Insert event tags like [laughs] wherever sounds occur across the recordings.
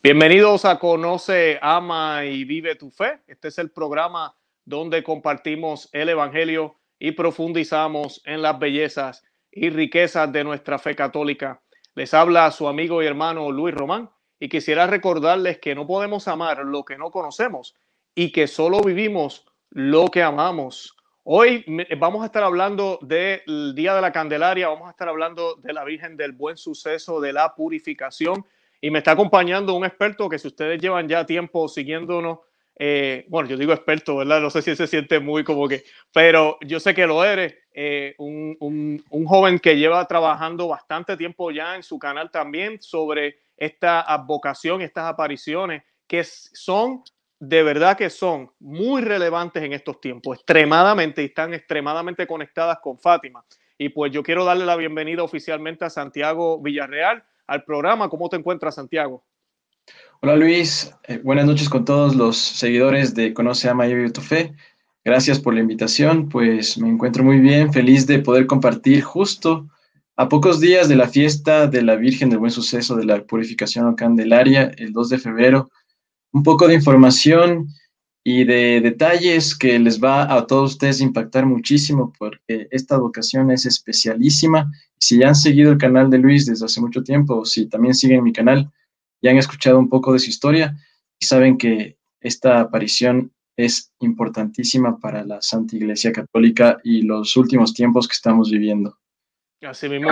Bienvenidos a Conoce, Ama y Vive tu Fe. Este es el programa donde compartimos el Evangelio y profundizamos en las bellezas y riquezas de nuestra fe católica. Les habla su amigo y hermano Luis Román y quisiera recordarles que no podemos amar lo que no conocemos y que solo vivimos lo que amamos. Hoy vamos a estar hablando del Día de la Candelaria, vamos a estar hablando de la Virgen del Buen Suceso, de la Purificación y me está acompañando un experto que si ustedes llevan ya tiempo siguiéndonos, eh, bueno, yo digo experto, ¿verdad? No sé si se siente muy como que, pero yo sé que lo eres, eh, un, un, un, joven que lleva trabajando bastante tiempo ya en su canal también sobre esta advocación, estas apariciones que son, de verdad que son muy relevantes en estos tiempos, extremadamente, y están extremadamente conectadas con Fátima. Y pues yo quiero darle la bienvenida oficialmente a Santiago Villarreal al programa. ¿Cómo te encuentras, Santiago? Hola Luis, eh, buenas noches con todos los seguidores de Conoce, Ama y Vive tu Fe. Gracias por la invitación, pues me encuentro muy bien, feliz de poder compartir justo a pocos días de la fiesta de la Virgen del Buen Suceso de la Purificación o Candelaria, el 2 de febrero, un poco de información y de detalles que les va a todos ustedes impactar muchísimo porque esta vocación es especialísima. Si ya han seguido el canal de Luis desde hace mucho tiempo, o si también siguen mi canal, ya han escuchado un poco de su historia y saben que esta aparición es importantísima para la Santa Iglesia Católica y los últimos tiempos que estamos viviendo. Así mismo.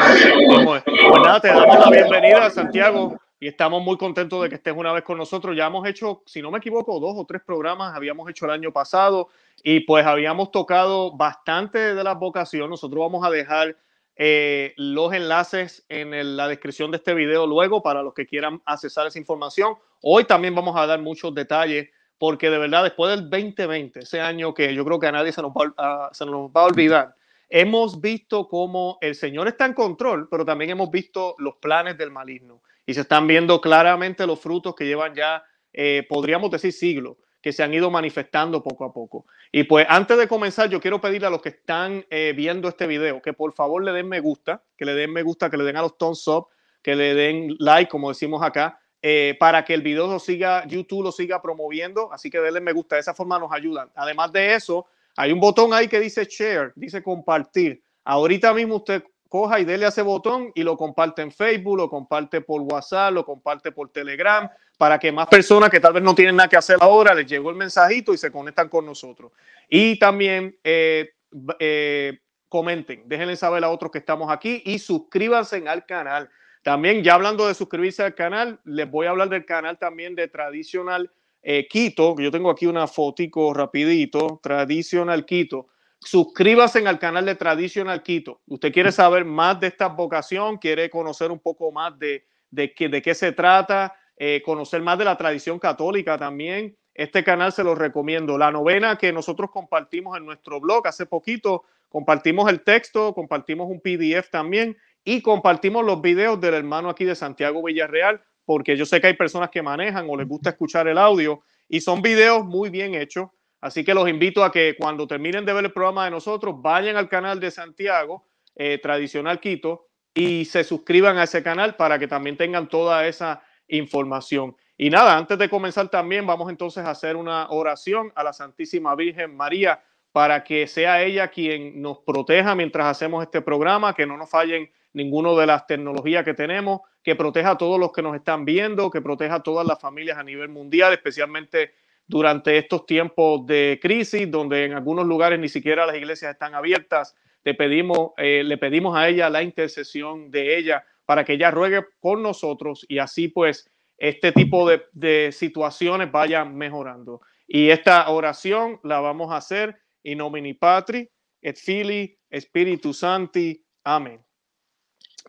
Pues nada, te damos la bienvenida, Santiago, y estamos muy contentos de que estés una vez con nosotros. Ya hemos hecho, si no me equivoco, dos o tres programas, habíamos hecho el año pasado y pues habíamos tocado bastante de la vocación. Nosotros vamos a dejar eh, los enlaces en la descripción de este video luego para los que quieran accesar esa información. Hoy también vamos a dar muchos detalles porque de verdad después del 2020, ese año que yo creo que a nadie se nos va, se nos va a olvidar, hemos visto cómo el Señor está en control, pero también hemos visto los planes del maligno y se están viendo claramente los frutos que llevan ya, eh, podríamos decir, siglos que se han ido manifestando poco a poco. Y pues antes de comenzar, yo quiero pedirle a los que están eh, viendo este video que por favor le den me gusta, que le den me gusta, que le den a los thumbs up, que le den like, como decimos acá, eh, para que el video lo siga, YouTube lo siga promoviendo. Así que denle me gusta, de esa forma nos ayudan. Además de eso, hay un botón ahí que dice share, dice compartir. Ahorita mismo usted coja y dele a ese botón y lo comparte en Facebook, lo comparte por WhatsApp, lo comparte por Telegram, para que más personas que tal vez no tienen nada que hacer ahora les llegó el mensajito y se conectan con nosotros. Y también eh, eh, comenten, déjenle saber a otros que estamos aquí y suscríbanse al canal. También ya hablando de suscribirse al canal, les voy a hablar del canal también de Tradicional eh, Quito. Yo tengo aquí una fotico rapidito, Tradicional Quito suscríbase al canal de Traditional Quito. Usted quiere saber más de esta vocación, quiere conocer un poco más de, de, qué, de qué se trata, eh, conocer más de la tradición católica también. Este canal se lo recomiendo. La novena que nosotros compartimos en nuestro blog hace poquito, compartimos el texto, compartimos un PDF también y compartimos los videos del hermano aquí de Santiago Villarreal, porque yo sé que hay personas que manejan o les gusta escuchar el audio y son videos muy bien hechos Así que los invito a que cuando terminen de ver el programa de nosotros, vayan al canal de Santiago, eh, Tradicional Quito, y se suscriban a ese canal para que también tengan toda esa información. Y nada, antes de comenzar también vamos entonces a hacer una oración a la Santísima Virgen María para que sea ella quien nos proteja mientras hacemos este programa, que no nos fallen ninguno de las tecnologías que tenemos, que proteja a todos los que nos están viendo, que proteja a todas las familias a nivel mundial, especialmente durante estos tiempos de crisis, donde en algunos lugares ni siquiera las iglesias están abiertas. Le pedimos, eh, le pedimos a ella la intercesión de ella para que ella ruegue por nosotros y así pues este tipo de, situaciones vayan mejorando. Y esta oración la vamos a hacer in nomini Patri et Fili Spiritu Santi. Amén.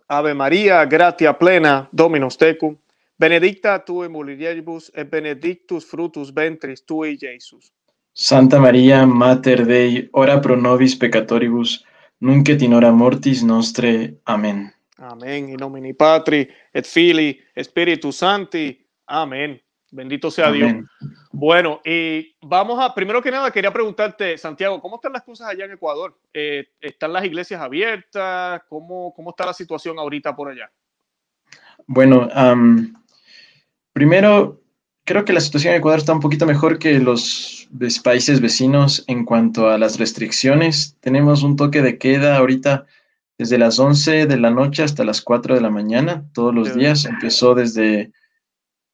Ave María, gratia plena, Dominus tecum Benedicta tu in mulieribus et benedictus frutus ventris tui, Jesus. Santa María, Mater Dei, ora pro nobis peccatoribus, nunc et in hora mortis nostre. Amén. Amén. In nomine Patri et Filii et Spiritus Sancti. Amén. Bendito sea Dios. Bueno, y vamos a, primero que nada, quería preguntarte, Santiago, ¿cómo están las cosas allá en Ecuador? Eh, ¿Están las iglesias abiertas? ¿Cómo, ¿Cómo está la situación ahorita por allá? Bueno, primero, creo que la situación en Ecuador está un poquito mejor que los países vecinos en cuanto a las restricciones. Tenemos un toque de queda ahorita desde las 11 de la noche hasta las 4 de la mañana, todos los días. Empezó desde,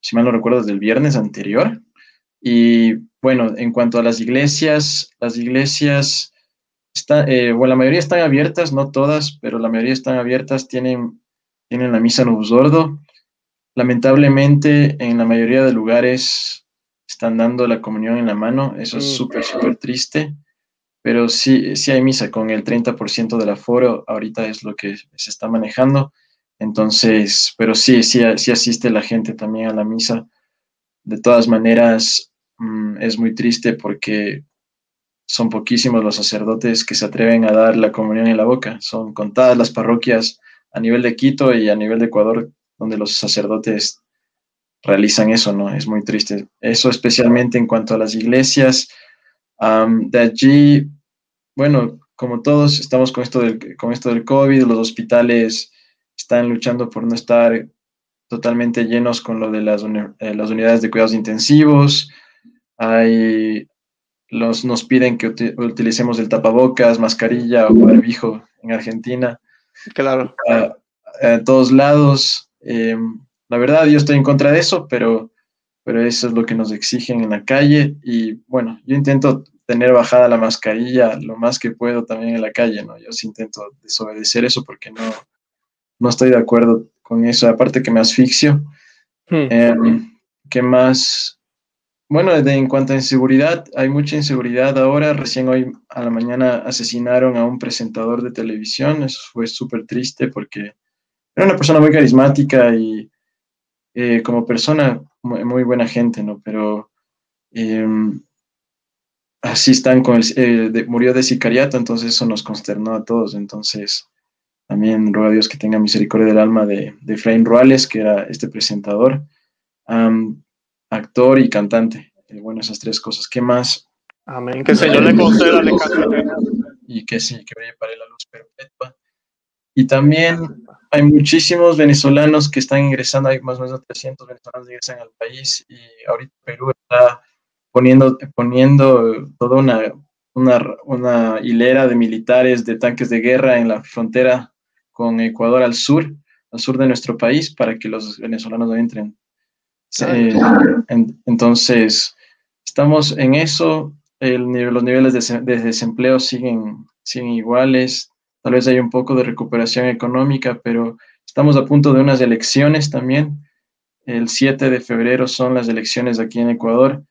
si mal no recuerdo, desde el viernes anterior. Y bueno, en cuanto a las iglesias, las iglesias, está, eh, bueno, la mayoría están abiertas, no todas, pero la mayoría están abiertas, tienen, tienen la misa en sordo. Lamentablemente, en la mayoría de lugares están dando la comunión en la mano, eso es mm. súper, súper triste pero sí, sí hay misa con el 30% del aforo, ahorita es lo que se está manejando. Entonces, pero sí, sí, sí asiste la gente también a la misa. De todas maneras, mm, es muy triste porque son poquísimos los sacerdotes que se atreven a dar la comunión en la boca. Son contadas las parroquias a nivel de Quito y a nivel de Ecuador donde los sacerdotes realizan eso, ¿no? Es muy triste. Eso especialmente en cuanto a las iglesias de allí, bueno, como todos estamos con esto, del, con esto del COVID, los hospitales están luchando por no estar totalmente llenos con lo de las, eh, las unidades de cuidados intensivos. Hay, los, nos piden que utilicemos el tapabocas, mascarilla o barbijo en Argentina. Claro. A, todos lados. Em, la verdad, yo estoy en contra de eso, pero, pero eso es lo que nos exigen en la calle. Y bueno, yo intento tener bajada la mascarilla lo más que puedo también en la calle, ¿no? Yo sí intento desobedecer eso porque no, no estoy de acuerdo con eso, aparte que me asfixio. Hmm. Em, ¿Qué más? Bueno, en cuanto a inseguridad, hay mucha inseguridad ahora. Recién hoy a la mañana asesinaron a un presentador de televisión. Eso fue súper triste porque era una persona muy carismática y eh, como persona muy, buena gente, ¿no? Pero em, así están con el, eh, murió de sicariato, entonces eso nos consternó a todos. Entonces, también ruego a Dios que tenga misericordia del alma de, de Efraín Ruales, que era este presentador, actor y cantante. Eh, bueno, esas tres cosas. ¿Qué más? Amén. Que el Señor le conceda le Y que sí, que brille para la luz perpetua. Y también hay muchísimos venezolanos que están ingresando, hay más o menos 300 venezolanos que ingresan al país y ahorita Perú está poniendo, poniendo toda una, una, hilera de militares, de tanques de guerra en la frontera con Ecuador al sur, al sur de nuestro país, para que los venezolanos no entren. Eh, entonces, estamos en eso, el, los niveles de, desempleo siguen, siguen iguales, tal vez hay un poco de recuperación económica, pero estamos a punto de unas elecciones también. El 7 de febrero son las elecciones aquí en Ecuador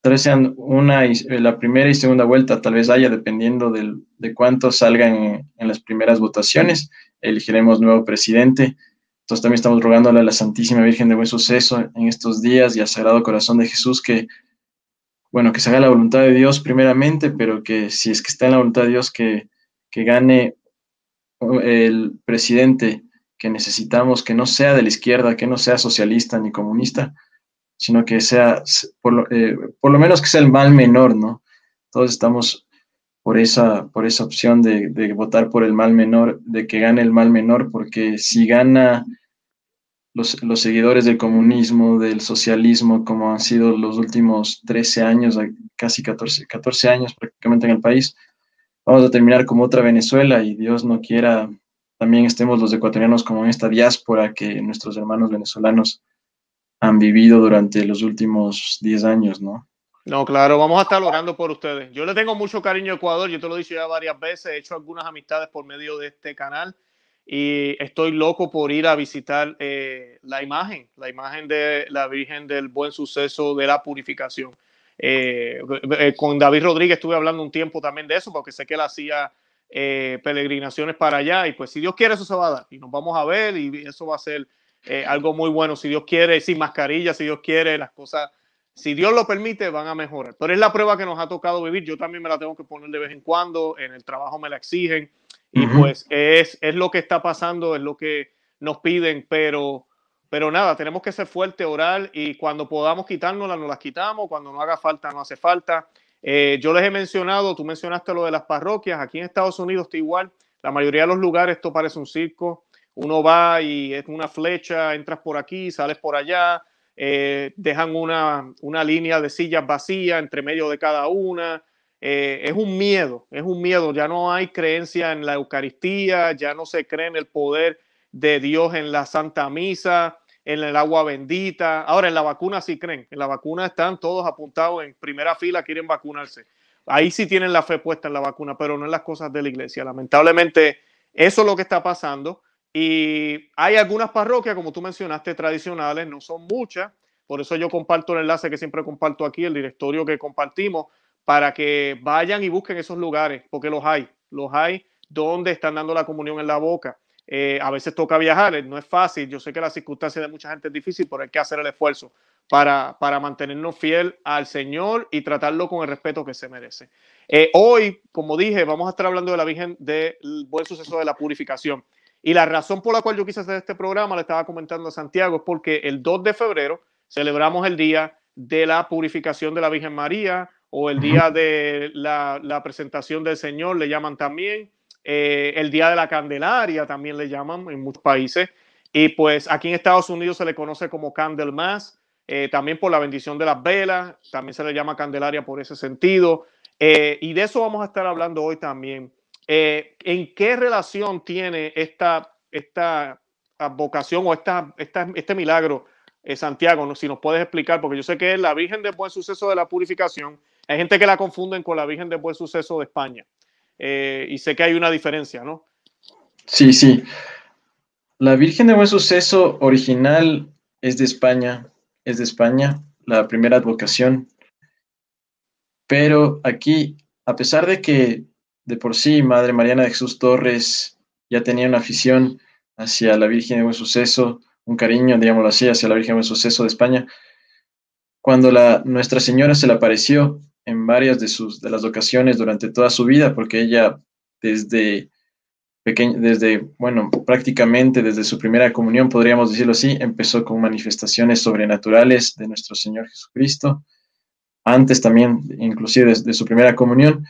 tal vez sean una eh, la primera y segunda vuelta, tal vez haya, dependiendo de cuántos salgan en, las primeras votaciones, elegiremos nuevo presidente. Entonces también estamos rogándole a la Santísima Virgen de Buen Suceso en estos días y al Sagrado Corazón de Jesús que, bueno, que se haga la voluntad de Dios primeramente, pero que si es que está en la voluntad de Dios, que, que gane el presidente que necesitamos, que no sea de la izquierda, que no sea socialista ni comunista, sino que sea, por lo, eh, por lo, menos que sea el mal menor, ¿no? Todos estamos por esa, por esa opción de, de, votar por el mal menor, de que gane el mal menor, porque si gana los, los, seguidores del comunismo, del socialismo, como han sido los últimos 13 años, casi 14, 14 años prácticamente en el país, vamos a terminar como otra Venezuela y Dios no quiera, también estemos los ecuatorianos como en esta diáspora que nuestros hermanos venezolanos han vivido durante los últimos 10 años, ¿no? No, claro, vamos a estar orando por ustedes. Yo le tengo mucho cariño a Ecuador, yo te lo he dicho ya varias veces, he hecho algunas amistades por medio de este canal y estoy loco por ir a visitar eh, la imagen, la imagen de la Virgen del Buen Suceso de la Purificación. Eh, eh, con David Rodríguez estuve hablando un tiempo también de eso, porque sé que él hacía peregrinaciones para allá y pues si Dios quiere eso se va a dar y nos vamos a ver y eso va a ser eh, algo muy bueno, si Dios quiere, sin mascarilla, si Dios quiere, las cosas, si Dios lo permite, van a mejorar. Pero es la prueba que nos ha tocado vivir, yo también me la tengo que poner de vez en cuando, en el trabajo me la exigen, y pues es, es lo que está pasando, es lo que nos piden, pero, pero nada, tenemos que ser fuertes, orar, y cuando podamos quitárnoslas, nos las quitamos, cuando no haga falta, no hace falta. Eh, yo les he mencionado, tú mencionaste lo de las parroquias, aquí en Estados Unidos está igual, la mayoría de los lugares esto parece un circo, uno va y es una flecha, entras por aquí, sales por allá. eh, dejan una, una, línea de sillas vacías entre medio de cada una. Eh, es un miedo, es un miedo. Ya no hay creencia en la Eucaristía, ya no se cree en el poder de Dios en la Santa Misa, en el agua bendita. Ahora, en la vacuna sí creen. En la vacuna están todos apuntados en primera fila, quieren vacunarse. Ahí sí tienen la fe puesta en la vacuna, pero no en las cosas de la iglesia. Lamentablemente, eso es lo que está pasando. Y hay algunas parroquias, como tú mencionaste, tradicionales, no son muchas. Por eso yo comparto el enlace que siempre comparto aquí, el directorio que compartimos, para que vayan y busquen esos lugares, porque los hay, los hay donde están dando la comunión en la boca. Eh, a veces toca viajar, no es fácil. Yo sé que la circunstancia de mucha gente es difícil, pero hay que hacer el esfuerzo para, para mantenernos fiel al Señor y tratarlo con el respeto que se merece. Eh, hoy, como dije, vamos a estar hablando de la Virgen del buen suceso de la purificación. Y la razón por la cual yo quise hacer este programa, le estaba comentando a Santiago, es porque el 2 de febrero celebramos el día de la purificación de la Virgen María o el día de la, la presentación del Señor, le llaman también. Eh, el Día de la Candelaria también le llaman en muchos países. Y pues aquí en Estados Unidos se le conoce como Candlemas, eh, también por la bendición de las velas, también se le llama Candelaria por ese sentido. Eh, y de eso vamos a estar hablando hoy también. ¿En qué relación tiene esta, esta vocación o esta este milagro, Santiago? Si nos puedes explicar, porque yo sé que es la Virgen del Buen Suceso de la Purificación. Hay gente que la confunden con la Virgen del Buen Suceso de España. Eh, y sé que hay una diferencia, ¿no? Sí, sí. La Virgen de Buen Suceso original es de España, es de España, la primera advocación. Pero aquí, a pesar de que de por sí Madre Mariana de Jesús Torres ya tenía una afición hacia la Virgen de Buen Suceso, un cariño, digámoslo así, hacia la Virgen de Buen Suceso de España, cuando la, Nuestra Señora se le apareció en varias de, sus, de las ocasiones durante toda su vida, porque ella desde pequeño, desde, bueno, prácticamente desde su primera comunión, podríamos decirlo así, empezó con manifestaciones sobrenaturales de nuestro Señor Jesucristo, antes también, inclusive desde su primera comunión.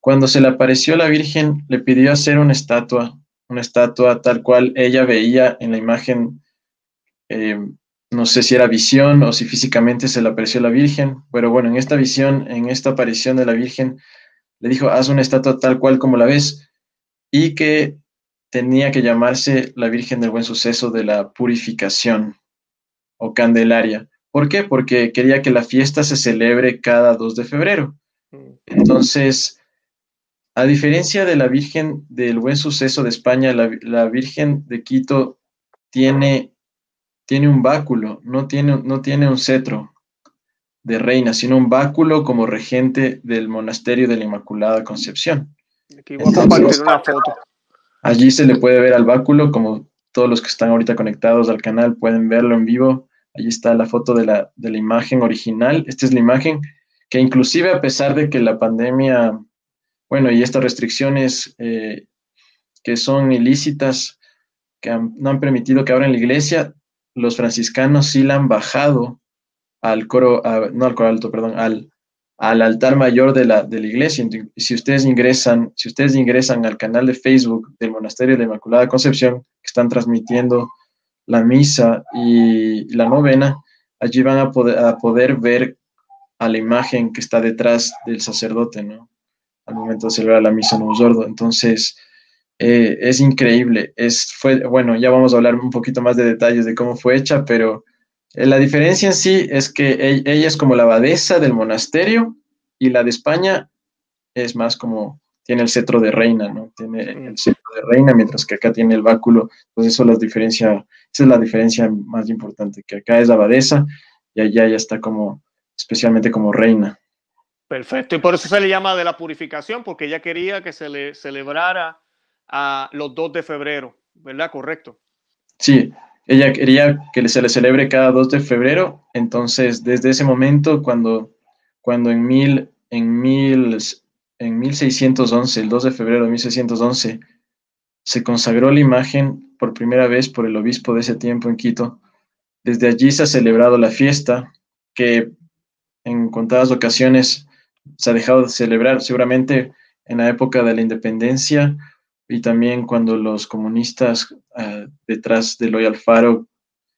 Cuando se le apareció la Virgen, le pidió hacer una estatua, una estatua tal cual ella veía en la imagen eh, no sé si era visión o si físicamente se le apareció la Virgen, pero bueno, en esta visión, en esta aparición de la Virgen, le dijo, haz una estatua tal cual como la ves, y que tenía que llamarse la Virgen del Buen Suceso de la Purificación o Candelaria. ¿Por qué? Porque quería que la fiesta se celebre cada 2 de febrero. Entonces, a diferencia de la Virgen del Buen Suceso de España, la, la Virgen de Quito tiene tiene un báculo, no tiene, no tiene un cetro de reina, sino un báculo como regente del monasterio de la Inmaculada Concepción. Aquí voy a compartir una foto. Allí se le puede ver al báculo, como todos los que están ahorita conectados al canal pueden verlo en vivo. Allí está la foto de la, de la imagen original. Esta es la imagen que inclusive a pesar de que la pandemia, bueno, y estas restricciones eh, que son ilícitas, que no han permitido que abran la iglesia, los franciscanos sí la han bajado al coro, no al coro alto, perdón, al, al altar mayor de la, de la iglesia. Si ustedes ingresan, si ustedes ingresan al canal de Facebook del Monasterio de la Inmaculada Concepción, que están transmitiendo la misa y la novena, allí van a poder, a poder ver a la imagen que está detrás del sacerdote, ¿no? Al momento de celebrar la misa en un sordo. Entonces, eh, es increíble. Es, fue, bueno, ya vamos a hablar un poquito más de detalles de cómo fue hecha, pero eh, la diferencia en sí es que ella es como la abadesa del monasterio y la de España es más como tiene el cetro de reina, ¿no? Tiene el cetro de reina, mientras que acá tiene el báculo. Entonces eso las diferencia, esa es la diferencia más importante, que acá es abadesa y allá ya está como, especialmente como reina. Perfecto, y por eso se le llama de la purificación, porque ella quería que se le celebrara a los 2 de febrero, ¿verdad? Correcto. Sí, ella quería que se le celebre cada 2 de febrero, entonces desde ese momento, cuando, cuando en, mil, en, mil, en 1611, el 2 de febrero de 1611, se consagró la imagen por primera vez por el obispo de ese tiempo en Quito, desde allí se ha celebrado la fiesta que en contadas ocasiones se ha dejado de celebrar, seguramente en la época de la independencia y también cuando los comunistas uh, detrás de Loy Alfaro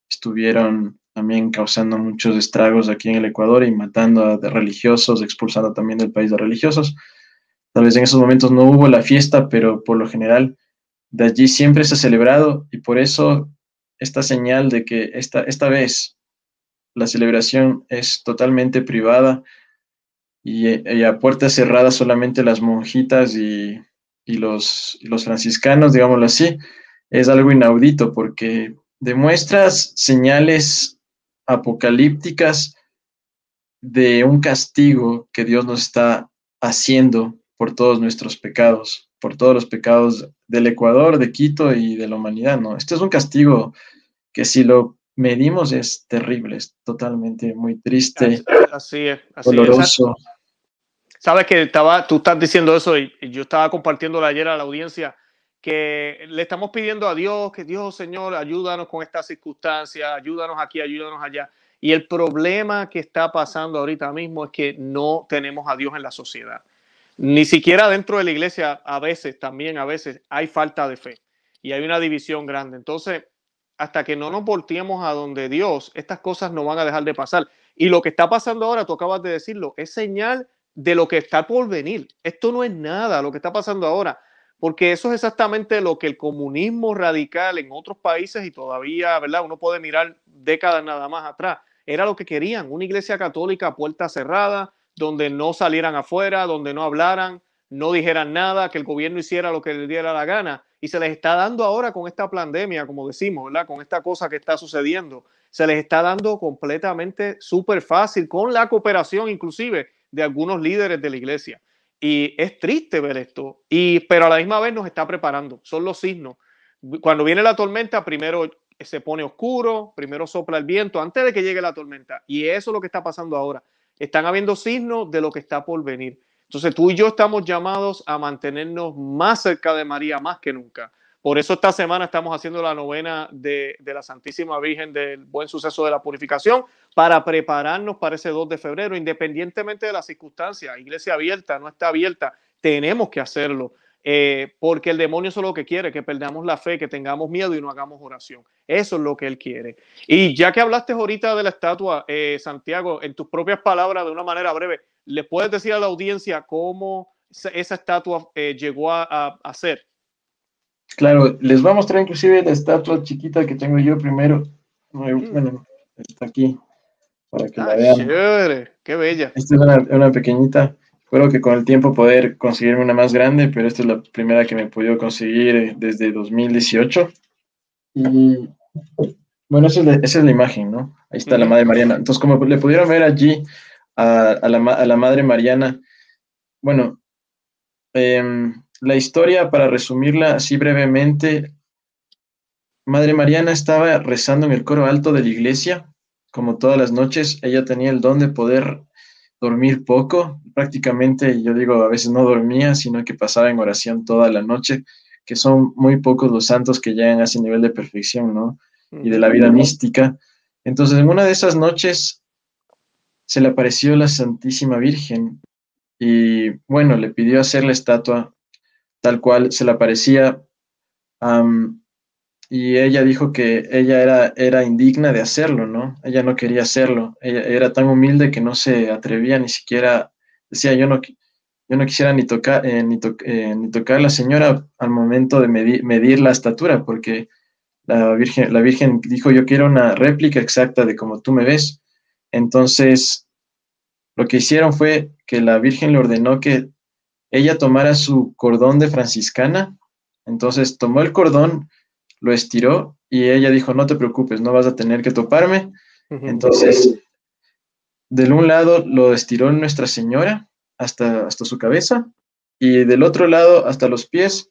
estuvieron también causando muchos estragos aquí en el Ecuador y matando a religiosos, expulsando también del país de religiosos. Tal vez en esos momentos no hubo la fiesta, pero por lo general de allí siempre se ha celebrado y por eso esta señal de que esta, esta vez la celebración es totalmente privada y, a puertas cerradas solamente las monjitas y, los, los franciscanos, digámoslo así, es algo inaudito porque demuestras señales apocalípticas de un castigo que Dios nos está haciendo por todos nuestros pecados, por todos los pecados del Ecuador, de Quito y de la humanidad, ¿no? Este es un castigo que si lo medimos es terrible, es totalmente muy triste, así es, doloroso. Sabes que estaba, tú estás diciendo eso y, yo estaba compartiendo ayer a la audiencia que le estamos pidiendo a Dios, que Dios, Señor, ayúdanos con esta circunstancia, ayúdanos aquí, ayúdanos allá. Y el problema que está pasando ahorita mismo es que no tenemos a Dios en la sociedad. Ni siquiera dentro de la iglesia, a veces, también a veces, hay falta de fe y hay una división grande. Entonces, hasta que no nos volteemos a donde Dios, estas cosas no van a dejar de pasar. Y lo que está pasando ahora, tú acabas de decirlo, es señal de lo que está por venir. Esto no es nada lo que está pasando ahora, porque eso es exactamente lo que el comunismo radical en otros países y todavía, ¿verdad? Uno puede mirar décadas nada más atrás. Era lo que querían, una iglesia católica puerta cerrada, donde no salieran afuera, donde no hablaran, no dijeran nada, que el gobierno hiciera lo que le diera la gana. Y se les está dando ahora con esta pandemia, como decimos, ¿verdad? Con esta cosa que está sucediendo, se les está dando completamente súper fácil, con la cooperación inclusive de algunos líderes de la iglesia. Y es triste ver esto, y, pero a la misma vez nos está preparando, son los signos. Cuando viene la tormenta, primero se pone oscuro, primero sopla el viento antes de que llegue la tormenta. Y eso es lo que está pasando ahora están habiendo signos de lo que está por venir. Entonces tú y yo estamos llamados a mantenernos más cerca de María más que nunca. Por eso esta semana estamos haciendo la novena de, de, la Santísima Virgen del Buen Suceso de la Purificación para prepararnos para ese 2 de febrero, independientemente de las circunstancias. Iglesia abierta, no está abierta, tenemos que hacerlo. Eh, porque el demonio es lo que quiere, que perdamos la fe, que tengamos miedo y no hagamos oración. Eso es lo que él quiere. Y ya que hablaste ahorita de la estatua, eh, Santiago, en tus propias palabras, de una manera breve, ¿le puedes decir a la audiencia cómo esa estatua eh, llegó a, ser? Claro, les voy a mostrar inclusive la estatua chiquita que tengo yo primero. Mm. Bueno, está aquí, para que la vean. Chévere, qué bella. Esta es una pequeñita. Espero que con el tiempo poder conseguirme una más grande, pero esta es la primera que me he podido conseguir eh, desde 2018. Y bueno, esa es la, imagen, ¿no? Ahí está la Madre Mariana. Entonces, como le pudieron ver allí a, la, Madre Mariana, bueno, em, la historia, para resumirla así brevemente, Madre Mariana estaba rezando en el coro alto de la iglesia, como todas las noches. Ella tenía el don de poder dormir poco, prácticamente yo digo, a veces no dormía, sino que pasaba en oración toda la noche, que son muy pocos los santos que llegan a ese nivel de perfección, ¿no? Y de la vida mística. Entonces, en una de esas noches se le apareció la Santísima Virgen y, bueno, le pidió hacer la estatua tal cual se le aparecía y ella dijo que ella era, era indigna de hacerlo, ¿no? Ella no quería hacerlo, ella era tan humilde que no se atrevía ni siquiera, decía, yo no, yo no quisiera ni tocar, eh, eh, ni, tocar la señora al momento de medir, la estatura, porque la Virgen, la Virgen dijo, yo quiero una réplica exacta de como tú me ves. Entonces, lo que hicieron fue que la Virgen le ordenó que ella tomara su cordón de franciscana, entonces tomó el cordón, lo estiró y ella dijo, no te preocupes, no vas a tener que toparme. Entonces, del un lado lo estiró Nuestra Señora hasta, hasta su cabeza y del otro lado hasta los pies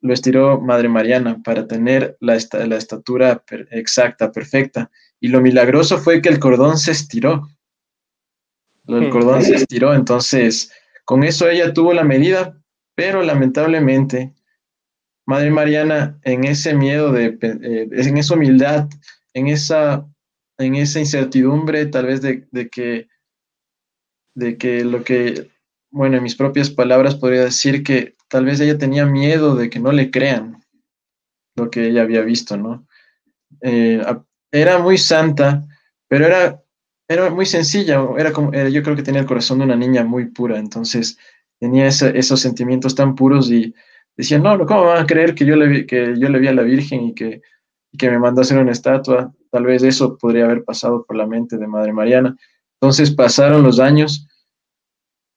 lo estiró Madre Mariana para tener la, la estatura exacta, perfecta. Y lo milagroso fue que el cordón se estiró. El cordón se estiró, entonces con eso ella tuvo la medida, pero lamentablemente Madre Mariana, en ese miedo, de, eh, en esa humildad, en esa, en esa incertidumbre tal vez de, que, de que lo que, bueno, en mis propias palabras podría decir que tal vez ella tenía miedo de que no le crean lo que ella había visto, ¿no? Eh, era muy santa, pero era, era muy sencilla, era como, yo creo que tenía el corazón de una niña muy pura, entonces tenía esos sentimientos tan puros y decía, no, ¿cómo van a creer que yo le vi, que yo le vi a la Virgen y que, que me mandó a hacer una estatua? Tal vez eso podría haber pasado por la mente de Madre Mariana. Entonces pasaron los años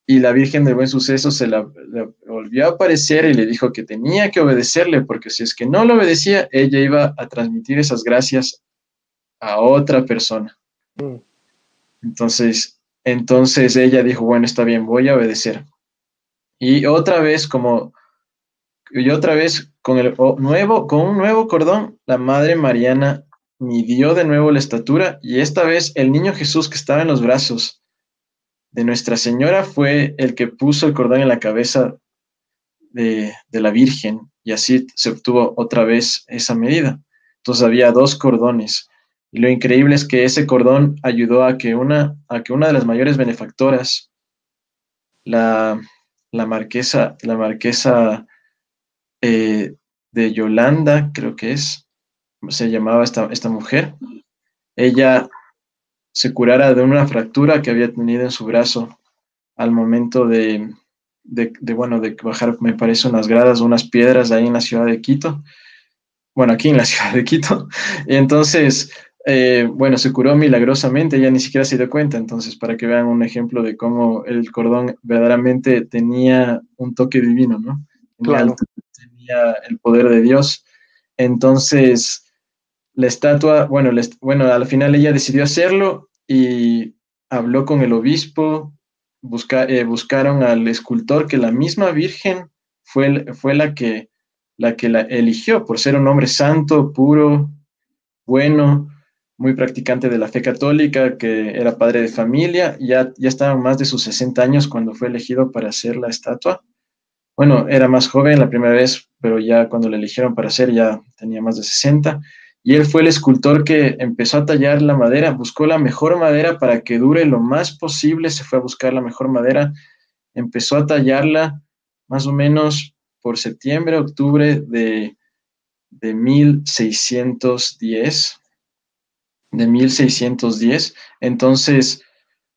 y la Virgen de Buen Suceso se la, volvió a aparecer y le dijo que tenía que obedecerle, porque si es que no le obedecía, ella iba a transmitir esas gracias a otra persona. Mm. Entonces, entonces ella dijo, bueno, está bien, voy a obedecer. Y otra vez, como, y otra vez con el nuevo, con un nuevo cordón, la Madre Mariana midió de nuevo la estatura y esta vez el niño Jesús que estaba en los brazos de Nuestra Señora fue el que puso el cordón en la cabeza de, la Virgen y así se obtuvo otra vez esa medida. Entonces había dos cordones. Y lo increíble es que ese cordón ayudó a que una, a que una de las mayores benefactoras, la, marquesa, la marquesa eh, de Yolanda, creo que es, se llamaba esta, esta mujer, ella se curara de una fractura que había tenido en su brazo al momento de, bueno, de bajar, me parece, unas gradas, unas piedras ahí en la ciudad de Quito. Bueno, aquí en la [laughs] ciudad de Quito. Y entonces, eh, bueno, se curó milagrosamente, ella ni siquiera se dio cuenta. Entonces, para que vean un ejemplo de cómo el cordón verdaderamente tenía un toque divino, ¿no? tenía el poder de Dios. Entonces, la estatua, bueno, bueno, al final ella decidió hacerlo y habló con el obispo, eh, buscaron al escultor que la misma Virgen fue, fue la, que, la que la eligió por ser un hombre santo, puro, bueno, muy practicante de la fe católica, que era padre de familia, ya, ya estaba más de sus 60 años cuando fue elegido para hacer la estatua. Bueno, era más joven la primera vez, pero ya cuando le eligieron para hacer ya tenía más de 60 y él fue el escultor que empezó a tallar la madera, buscó la mejor madera para que dure lo más posible, se fue a buscar la mejor madera, empezó a tallarla más o menos por septiembre, octubre de, de 1610, de 1610. Entonces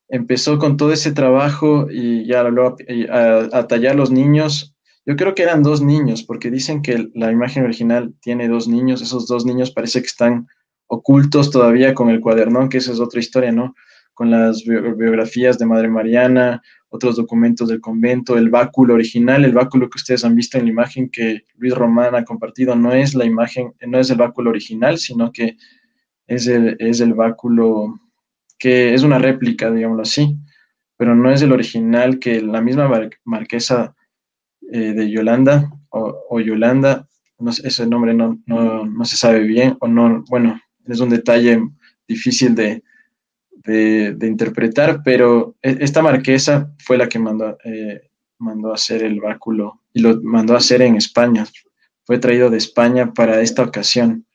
empezó con todo ese trabajo y ya habló a, a tallar los niños yo creo que eran dos niños, porque dicen que la imagen original tiene dos niños. Esos dos niños parece que están ocultos todavía con el cuadernón, que esa es otra historia, ¿no? Con las biografías de Madre Mariana, otros documentos del convento, el báculo original, el báculo que ustedes han visto en la imagen que Luis Román ha compartido, no es la imagen, no es el báculo original, sino que es el, es el báculo que es una réplica, digámoslo así, pero no es el original que la misma marquesa eh, de Yolanda o, Yolanda, no, ese nombre no, no, se sabe bien o no, bueno, es un detalle difícil de, de, interpretar, pero e, esta marquesa fue la que mandó, eh, mandó hacer el báculo y lo mandó a hacer en España. Fue traído de España para esta ocasión.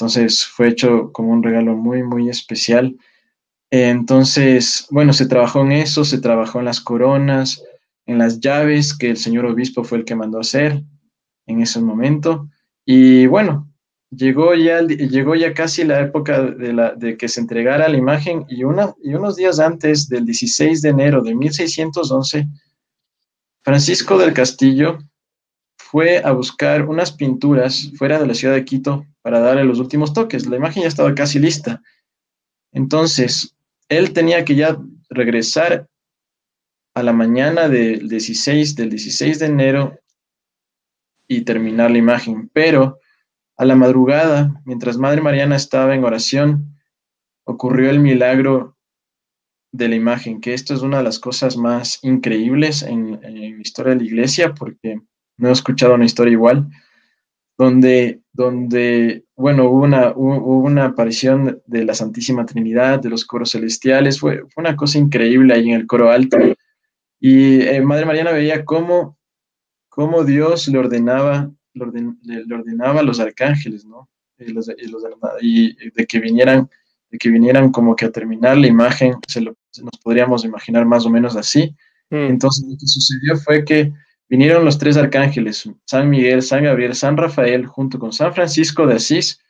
Entonces fue hecho como un regalo muy, muy especial. Entonces, bueno, se trabajó en eso, se trabajó en las coronas, en las llaves que el señor obispo fue el que mandó hacer en ese momento. Y bueno, llegó ya, llegó ya casi la época de, la, de que se entregara la imagen y, una, y unos días antes del 16 de enero de 1611, Francisco del Castillo fue a buscar unas pinturas fuera de la ciudad de Quito para darle los últimos toques. La imagen ya estaba casi lista. Entonces, él tenía que ya regresar a la mañana del 16, del 16 de enero y terminar la imagen. Pero a la madrugada, mientras Madre Mariana estaba en oración, ocurrió el milagro de la imagen, que esto es una de las cosas más increíbles en, la historia de la iglesia, porque no he escuchado una historia igual, donde, donde bueno, hubo una, hubo una aparición de la Santísima Trinidad, de los coros celestiales, fue, fue una cosa increíble ahí en el coro alto. Y eh, Madre Mariana veía cómo, cómo Dios le ordenaba, le, ordenaba a los arcángeles, ¿no? Y, y, de que vinieran, de que vinieran como que a terminar la imagen, se, lo, nos podríamos imaginar más o menos así. Mm. Entonces lo que sucedió fue que vinieron los tres arcángeles, San Miguel, San Gabriel, San Rafael, junto con San Francisco de Asís,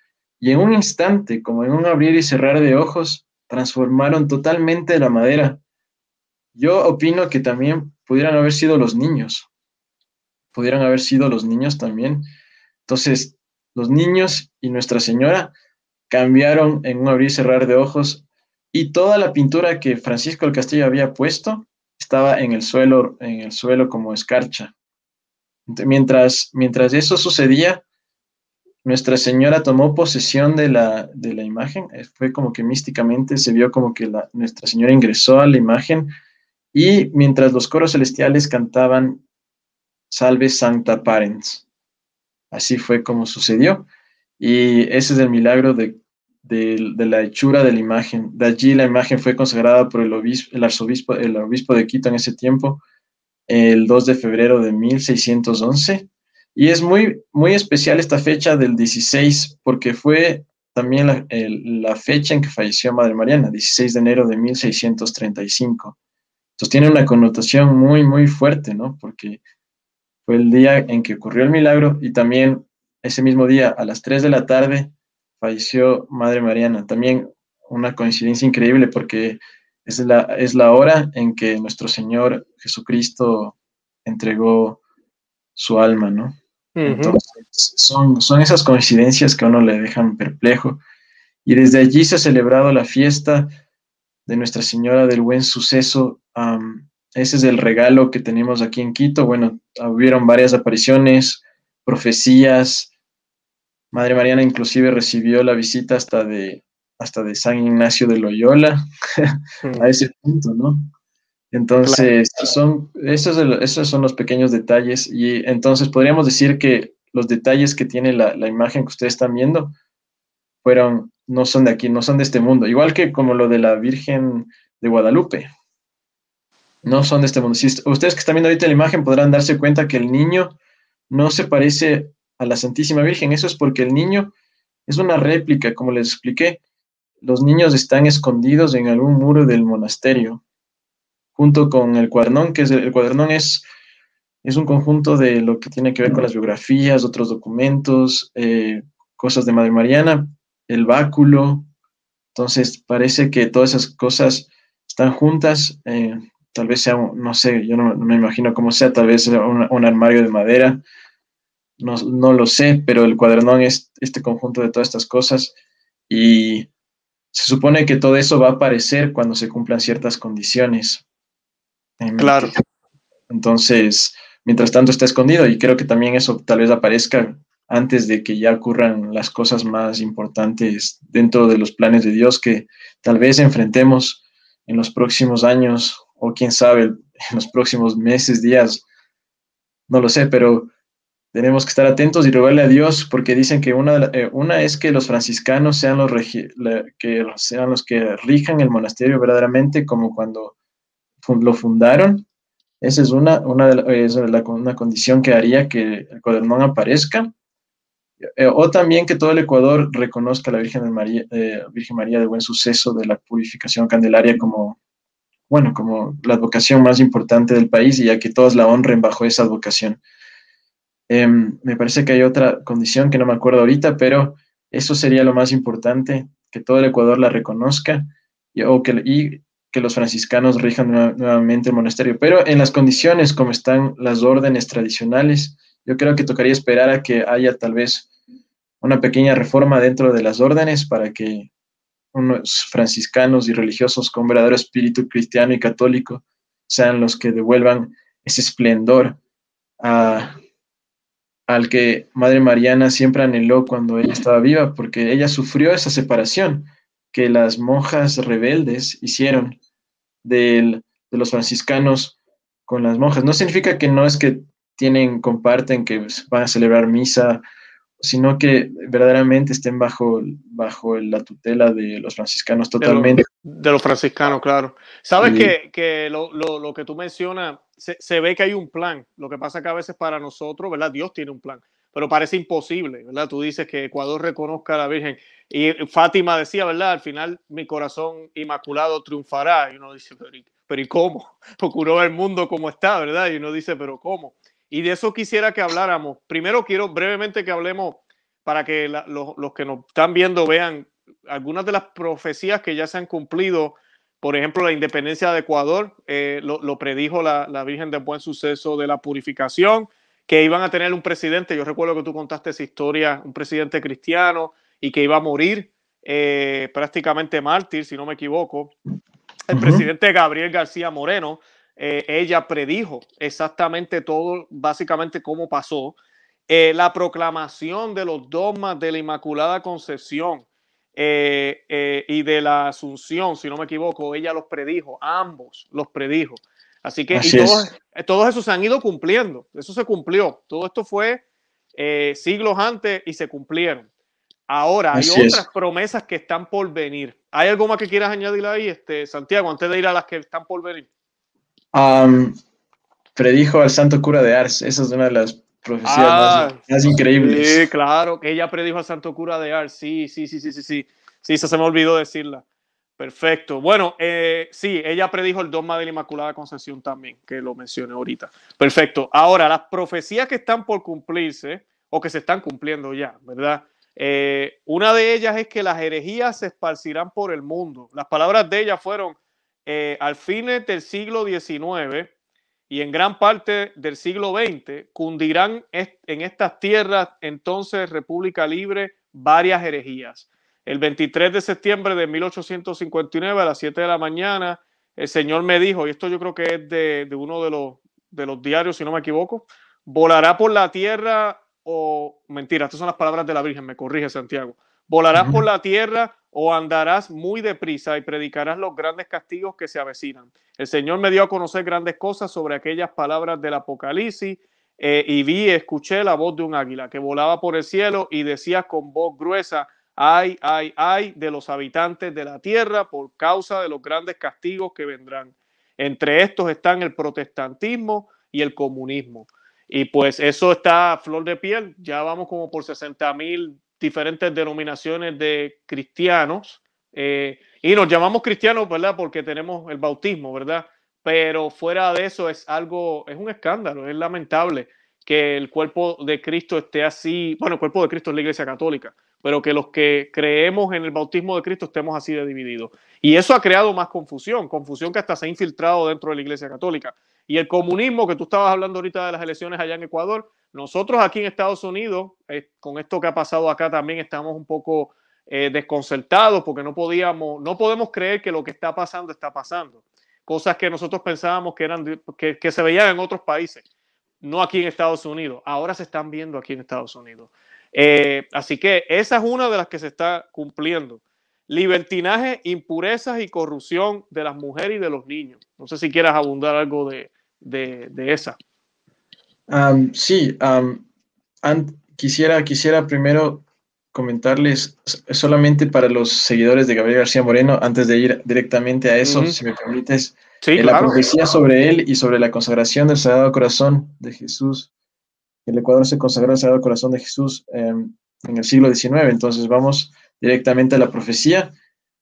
y en un instante, como en un abrir y cerrar de ojos, transformaron totalmente la madera. Yo opino que también pudieran haber sido los niños, pudieran haber sido los niños también. Entonces, los niños y Nuestra Señora cambiaron en un abrir y cerrar de ojos y toda la pintura que Francisco del Castillo había puesto estaba en el suelo, en el suelo como escarcha. Mientras, mientras eso sucedía, Nuestra Señora tomó posesión de la, de la imagen, eh, fue como que místicamente se vio como que Nuestra Señora ingresó a la imagen y mientras los coros celestiales cantaban Salve Sancta Parents. Así fue como sucedió. Y ese es el milagro de, la hechura de la imagen. De allí la imagen fue consagrada por el, obispo, el arzobispo, el obispo de Quito en ese tiempo, el 2 de febrero de 1611. Y es muy, muy especial esta fecha del 16 porque fue también la, la, fecha en que falleció Madre Mariana, 16 de enero de 1635. Entonces tiene una connotación muy, muy fuerte, ¿no? Porque fue el día en que ocurrió el milagro y también ese mismo día, a las 3 de la tarde, falleció Madre Mariana. También una coincidencia increíble porque es la, es la hora en que nuestro Señor Jesucristo entregó su alma, ¿no? Entonces, son, son esas coincidencias que a uno le dejan perplejo. Y desde allí se ha celebrado la fiesta de Nuestra Señora del Buen Suceso. ese es el regalo que tenemos aquí en Quito. Bueno, hubieron varias apariciones, profecías. Madre Mariana inclusive recibió la visita hasta de, hasta de San Ignacio de Loyola, a ese punto, ¿no? Entonces, son, esos, esos, son los pequeños detalles. Y entonces podríamos decir que los detalles que tiene la, la, imagen que ustedes están viendo fueron, no son de aquí, no son de este mundo, igual que como lo de la Virgen de Guadalupe, no son de este mundo. Si ustedes que están viendo ahorita la imagen podrán darse cuenta que el niño no se parece a la Santísima Virgen. Eso es porque el niño es una réplica, como les expliqué. Los niños están escondidos en algún muro del monasterio, junto con el cuadernón, que es el, cuadernón es, es un conjunto de lo que tiene que ver con las biografías, otros documentos, eh, cosas de Madre Mariana, el báculo. Entonces parece que todas esas cosas están juntas. Eh, tal vez sea, no sé, yo no, me imagino cómo sea, tal vez sea un, armario de madera, no, no, lo sé, pero el cuadernón es este conjunto de todas estas cosas y se supone que todo eso va a aparecer cuando se cumplan ciertas condiciones. Claro. Entonces, mientras tanto está escondido y creo que también eso tal vez aparezca antes de que ya ocurran las cosas más importantes dentro de los planes de Dios que tal vez enfrentemos en los próximos años o quién sabe, en los próximos meses, días, no lo sé, pero tenemos que estar atentos y rogarle a Dios porque dicen que una, eh, una es que los franciscanos sean los, que sean los que rijan el monasterio verdaderamente como cuando lo fundaron. Esa es una, una, es una condición que haría que el cuadernón aparezca. Eh, o también que todo el Ecuador reconozca a la Virgen, María, eh, Virgen María de Buen Suceso de la Purificación Candelaria como bueno, como la advocación más importante del país y ya que todos la honren bajo esa advocación. Em, me parece que hay otra condición que no me acuerdo ahorita, pero eso sería lo más importante, que todo el Ecuador la reconozca y, que, y que los franciscanos rijan nuevamente el monasterio. Pero en las condiciones como están las órdenes tradicionales, yo creo que tocaría esperar a que haya tal vez una pequeña reforma dentro de las órdenes para que unos franciscanos y religiosos con verdadero espíritu cristiano y católico sean los que devuelvan ese esplendor al que Madre Mariana siempre anheló cuando ella estaba viva, porque ella sufrió esa separación que las monjas rebeldes hicieron de los franciscanos con las monjas. No significa que no es que tienen, comparten, que van a celebrar misa sino que verdaderamente estén bajo, bajo la tutela de los franciscanos totalmente. De, los franciscanos, claro. Sabes que, que lo, lo, lo, que tú mencionas, se, ve que hay un plan. Lo que pasa que a veces para nosotros, ¿verdad? Dios tiene un plan, pero parece imposible, ¿verdad? Tú dices que Ecuador reconozca a la Virgen. Y Fátima decía, ¿verdad? Al final mi corazón inmaculado triunfará. Y uno dice, pero ¿y, pero ¿y cómo? [laughs] Procuró el mundo como está, ¿verdad? Y uno dice, pero ¿cómo? Y de eso quisiera que habláramos. Primero quiero brevemente que hablemos para que los, que nos están viendo vean algunas de las profecías que ya se han cumplido, por ejemplo, la independencia de Ecuador, eh, lo, predijo la, la, Virgen del Buen Suceso de la Purificación, que iban a tener un presidente, yo recuerdo que tú contaste esa historia, un presidente cristiano y que iba a morir eh, prácticamente mártir, si no me equivoco. El presidente Gabriel García Moreno, eh, ella predijo exactamente todo, básicamente cómo pasó. La proclamación de los dogmas de la Inmaculada Concepción y de la Asunción, si no me equivoco, ella los predijo, ambos los predijo. Así que todos, esos se han ido cumpliendo, eso se cumplió. Todo esto fue siglos antes y se cumplieron. Ahora, hay otras promesas que están por venir. ¿Hay algo más que quieras añadir ahí, este, Santiago, antes de ir a las que están por venir? predijo al santo cura de Ars. Esa es una de las profecías más, ah, increíbles. Sí, claro, que ella predijo al santo cura de Ars. Sí, sí, sí, sí, sí, sí. Sí, eso se me olvidó decirla. Perfecto. Bueno, eh, sí, ella predijo el dogma de la Inmaculada Concepción también, que lo mencioné ahorita. Perfecto. Ahora, las profecías que están por cumplirse, o que se están cumpliendo ya, ¿verdad? Eh, una de ellas es que las herejías se esparcirán por el mundo. Las palabras de ella fueron eh, al fines del siglo XIX y en gran parte del siglo XX cundirán en estas tierras entonces República Libre varias herejías. El 23 de septiembre de 1859 a las 7 de la mañana, el Señor me dijo, y esto yo creo que es de, de uno de los, de los diarios, si no me equivoco, volará por la tierra o mentira, estas son las palabras de la Virgen, me corrige Santiago. Volarás por la tierra o andarás muy deprisa y predicarás los grandes castigos que se avecinan. El Señor me dio a conocer grandes cosas sobre aquellas palabras del Apocalipsis eh, y vi, escuché la voz de un águila que volaba por el cielo y decía con voz gruesa, ay, ay, ay de los habitantes de la tierra por causa de los grandes castigos que vendrán. Entre estos están el protestantismo y el comunismo. Y pues eso está a flor de piel. Ya vamos como por 60 mil diferentes denominaciones de cristianos. Eh, y nos llamamos cristianos, ¿verdad? Porque tenemos el bautismo, ¿verdad? Pero fuera de eso es algo, es un escándalo, es lamentable que el cuerpo de Cristo esté así. Bueno, el cuerpo de Cristo es la Iglesia Católica, pero que los que creemos en el bautismo de Cristo estemos así de divididos. Y eso ha creado más confusión, confusión que hasta se ha infiltrado dentro de la Iglesia Católica. Y el comunismo que tú estabas hablando ahorita de las elecciones allá en Ecuador, nosotros aquí en Estados Unidos, eh, con esto que ha pasado acá también estamos un poco eh, desconcertados porque no podíamos, no podemos creer que lo que está pasando está pasando. Cosas que nosotros pensábamos que eran, que, se veían en otros países, no aquí en Estados Unidos. Ahora se están viendo aquí en Estados Unidos. Eh, así que esa es una de las que se está cumpliendo. Libertinaje, impurezas y corrupción de las mujeres y de los niños. No sé si quieras abundar algo de, esa. Sí, quisiera, quisiera primero comentarles solamente para los seguidores de Gabriel García Moreno, antes de ir directamente a eso, si me permites, sí, eh, la profecía sobre él y sobre la consagración del Sagrado Corazón de Jesús el Ecuador se consagró al Sagrado Corazón de Jesús em, en el siglo XIX. Entonces vamos directamente a la profecía.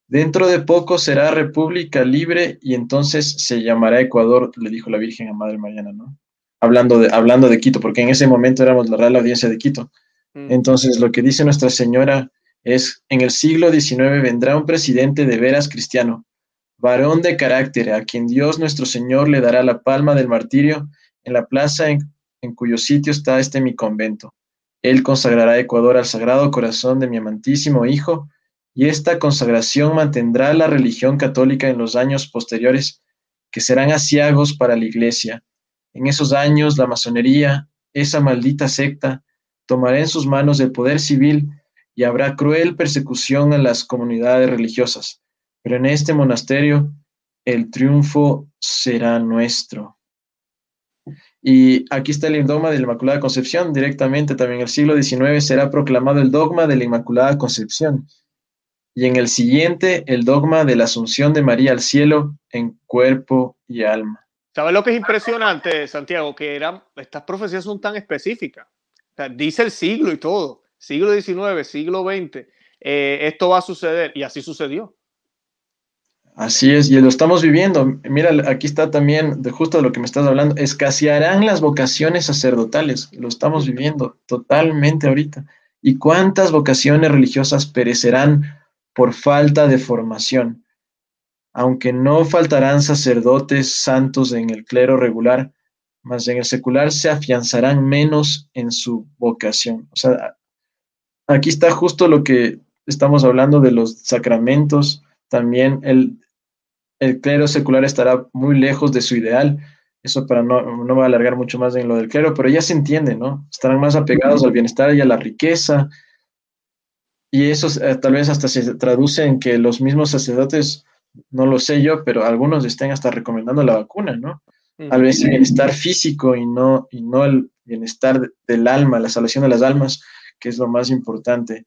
Dentro de poco será república libre y entonces se llamará Ecuador, le dijo la Virgen a Madre Mariana, ¿no? Hablando de, hablando de Quito, porque en ese momento éramos la Real Audiencia de Quito. Mm. Entonces lo que dice Nuestra Señora es, en el siglo XIX vendrá un presidente de veras cristiano, varón de carácter, a quien Dios nuestro Señor le dará la palma del martirio en la plaza en, en cuyo sitio está este mi convento. Él consagrará Ecuador al sagrado corazón de mi amantísimo Hijo, y esta consagración mantendrá la religión católica en los años posteriores, que serán asiagos para la Iglesia. En esos años la masonería, esa maldita secta, tomará en sus manos el poder civil y habrá cruel persecución en las comunidades religiosas. Pero en este monasterio el triunfo será nuestro. Y aquí está el dogma de la Inmaculada Concepción, directamente también en el siglo XIX será proclamado el dogma de la Inmaculada Concepción. Y en el siguiente, el dogma de la Asunción de María al cielo en cuerpo y alma. ¿Sabes lo que es impresionante, Santiago? Que eran, estas profecías son tan específicas. dice el siglo y todo, siglo XIX, siglo XX, eh, esto va a suceder y así sucedió. Así es, y lo estamos viviendo. Mira, aquí está también de justo de lo que me estás hablando. Escasearán las vocaciones sacerdotales. Lo estamos viviendo totalmente ahorita. ¿Y cuántas vocaciones religiosas perecerán por falta de formación. Aunque no faltarán sacerdotes santos en el clero regular, mas en el secular se afianzarán menos en su vocación. O sea, aquí está justo lo que estamos hablando de los sacramentos. También el, el clero secular estará muy lejos de su ideal. Eso para no, no va a alargar mucho más en lo del clero, pero ya se entiende, ¿no? Estarán más apegados al bienestar y a la riqueza. Y eso eh, tal vez hasta se traduce en que los mismos sacerdotes, no lo sé yo, pero algunos estén hasta recomendando la vacuna, ¿no? Tal vez el bienestar físico y no, y no el bienestar del alma, la salvación de las almas, que es lo más importante.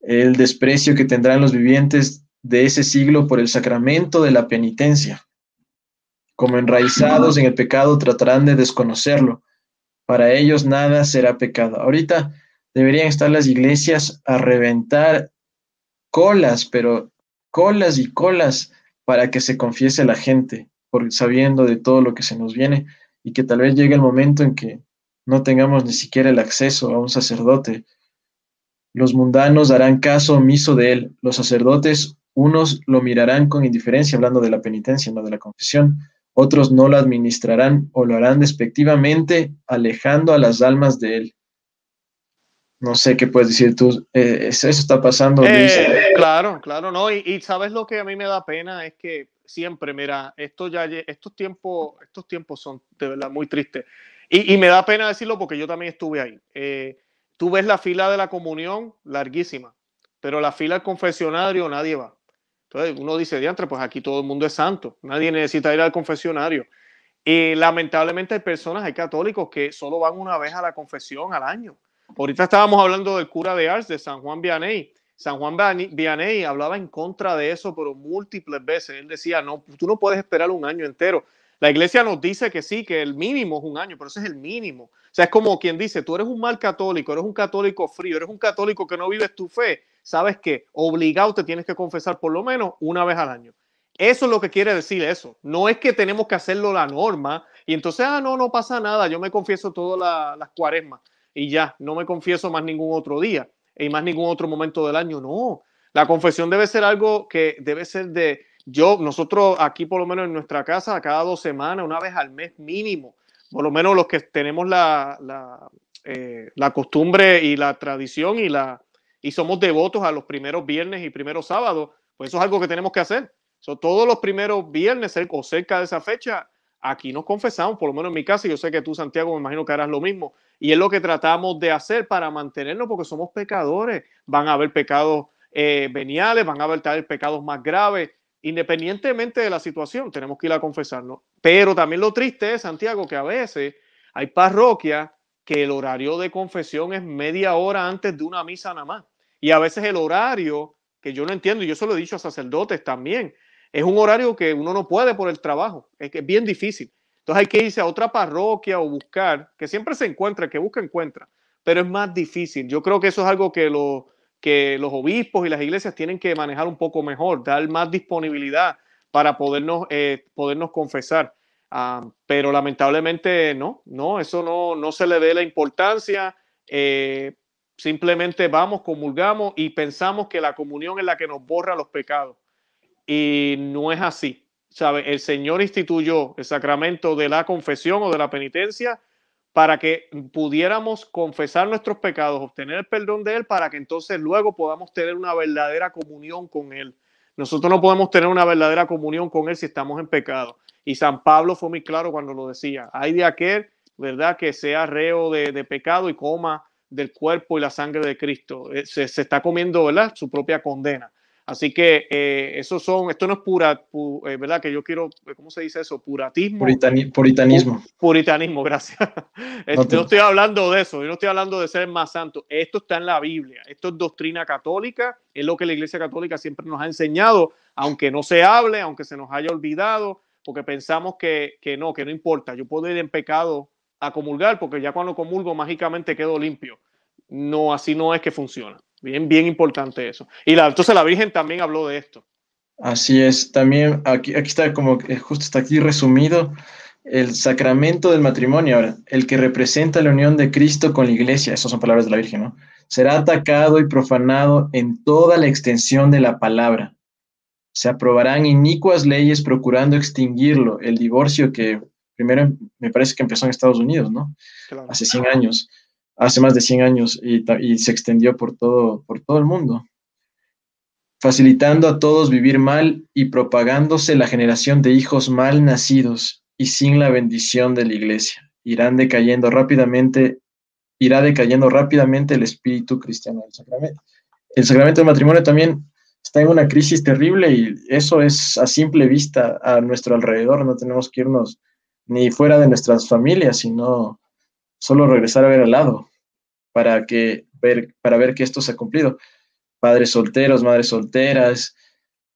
El desprecio que tendrán los vivientes de ese siglo por el sacramento de la penitencia. Como enraizados en el pecado tratarán de desconocerlo. Para ellos nada será pecado. Ahorita deberían estar las iglesias a reventar colas, pero colas y colas para que se confiese la gente, por, sabiendo de todo lo que se nos viene y que tal vez llegue el momento en que no tengamos ni siquiera el acceso a un sacerdote. Los mundanos darán caso omiso de él, los sacerdotes unos lo mirarán con indiferencia, hablando de la penitencia, no de la confesión. Otros no lo administrarán o lo harán despectivamente, alejando a las almas de él. No sé qué puedes decir tú. Eh, eso, está pasando. Eh, claro, claro, no. Y, sabes lo que a mí me da pena es que siempre, mira, esto ya, estos tiempos, estos tiempos son de verdad muy tristes. Y, me da pena decirlo porque yo también estuve ahí. Eh, tú ves la fila de la comunión larguísima, pero la fila del confesionario nadie va. Entonces uno dice, diantre, pues aquí todo el mundo es santo, nadie necesita ir al confesionario. Y lamentablemente hay personas, hay católicos que solo van una vez a la confesión al año. Ahorita estábamos hablando del cura de Ars, de San Juan Vianney. San Juan Vianney hablaba en contra de eso, pero múltiples veces. Él decía, no, tú no puedes esperar un año entero. La iglesia nos dice que sí, que el mínimo es un año, pero ese es el mínimo. O sea, es como quien dice, tú eres un mal católico, eres un católico frío, eres un católico que no vives tu fe sabes que obligado te tienes que confesar por lo menos una vez al año. Eso es lo que quiere decir eso. No es que tenemos que hacerlo la norma y entonces, ah, no, no pasa nada, yo me confieso todas las cuaresmas y ya, no me confieso más ningún otro día y más ningún otro momento del año. No, la confesión debe ser algo que debe ser de, yo, nosotros aquí por lo menos en nuestra casa, cada dos semanas, una vez al mes mínimo, por lo menos los que tenemos la, la, eh, la costumbre y la tradición y la, y somos devotos a los primeros viernes y primeros sábados, pues eso es algo que tenemos que hacer. todos los primeros viernes o cerca de esa fecha, aquí nos confesamos, por lo menos en mi casa, y yo sé que tú, Santiago, me imagino que harás lo mismo. Y es lo que tratamos de hacer para mantenernos, porque somos pecadores. Van a haber pecados eh, veniales, van a haber tal pecados más graves, independientemente de la situación, tenemos que ir a confesarnos. Pero también lo triste es, Santiago, que a veces hay parroquias que el horario de confesión es media hora antes de una misa nada más. Y a veces el horario, que yo no entiendo, y yo se lo he dicho a sacerdotes también, es un horario que uno no puede por el trabajo, es que es bien difícil. Entonces hay que irse a otra parroquia o buscar, que siempre se encuentra, que busca, encuentra, pero es más difícil. Yo creo que eso es algo que, lo, que los obispos y las iglesias tienen que manejar un poco mejor, dar más disponibilidad para podernos, eh, podernos confesar. Ah, pero lamentablemente no, no, eso no, no se le dé la importancia. Eh, simplemente vamos, comulgamos y pensamos que la comunión es la que nos borra los pecados. Y no es así. ¿Sabe? El Señor instituyó el sacramento de la confesión o de la penitencia para que pudiéramos confesar nuestros pecados, obtener el perdón de Él, para que entonces luego podamos tener una verdadera comunión con Él. Nosotros no podemos tener una verdadera comunión con Él si estamos en pecado. Y San Pablo fue muy claro cuando lo decía. Hay de aquel, ¿verdad?, que sea reo de, pecado y coma del cuerpo y la sangre de Cristo. Eh, se, está comiendo, ¿verdad?, su propia condena. Así que eh, eso son, esto no es pura, eh, ¿verdad? Que yo quiero, ¿cómo se dice eso? Puratismo. puritanismo. puritanismo, [laughs] gracias. No, no, estoy hablando de eso, yo no estoy hablando de ser más santo. Esto está en la Biblia, esto es doctrina católica, es lo que la Iglesia Católica siempre nos ha enseñado, aunque no se hable, aunque se nos haya olvidado, porque pensamos que, no, que no importa, yo puedo ir en pecado a comulgar, porque ya cuando comulgo mágicamente quedo limpio. No, así no es que funciona. Bien, bien importante eso. Y la, entonces la Virgen también habló de esto. Así es, también aquí, aquí está como, justo está aquí resumido, el sacramento del matrimonio, ahora, el que representa la unión de Cristo con la iglesia, esas son palabras de la Virgen, ¿no? Será atacado y profanado en toda la extensión de la palabra. Se aprobarán inicuas leyes procurando extinguirlo, el divorcio que primero me parece que empezó en Estados Unidos, ¿no? Hace 100 años, hace más de 100 años y, se extendió por todo, por todo el mundo facilitando a todos vivir mal y propagándose la generación de hijos mal nacidos y sin la bendición de la iglesia. Irán decayendo rápidamente, irá decayendo rápidamente el espíritu cristiano del sacramento. El sacramento del matrimonio también está en una crisis terrible y eso es a simple vista a nuestro alrededor. No tenemos que irnos ni fuera de nuestras familias, sino solo regresar a ver al lado para, que, ver, para ver que esto se ha cumplido padres solteros, madres solteras,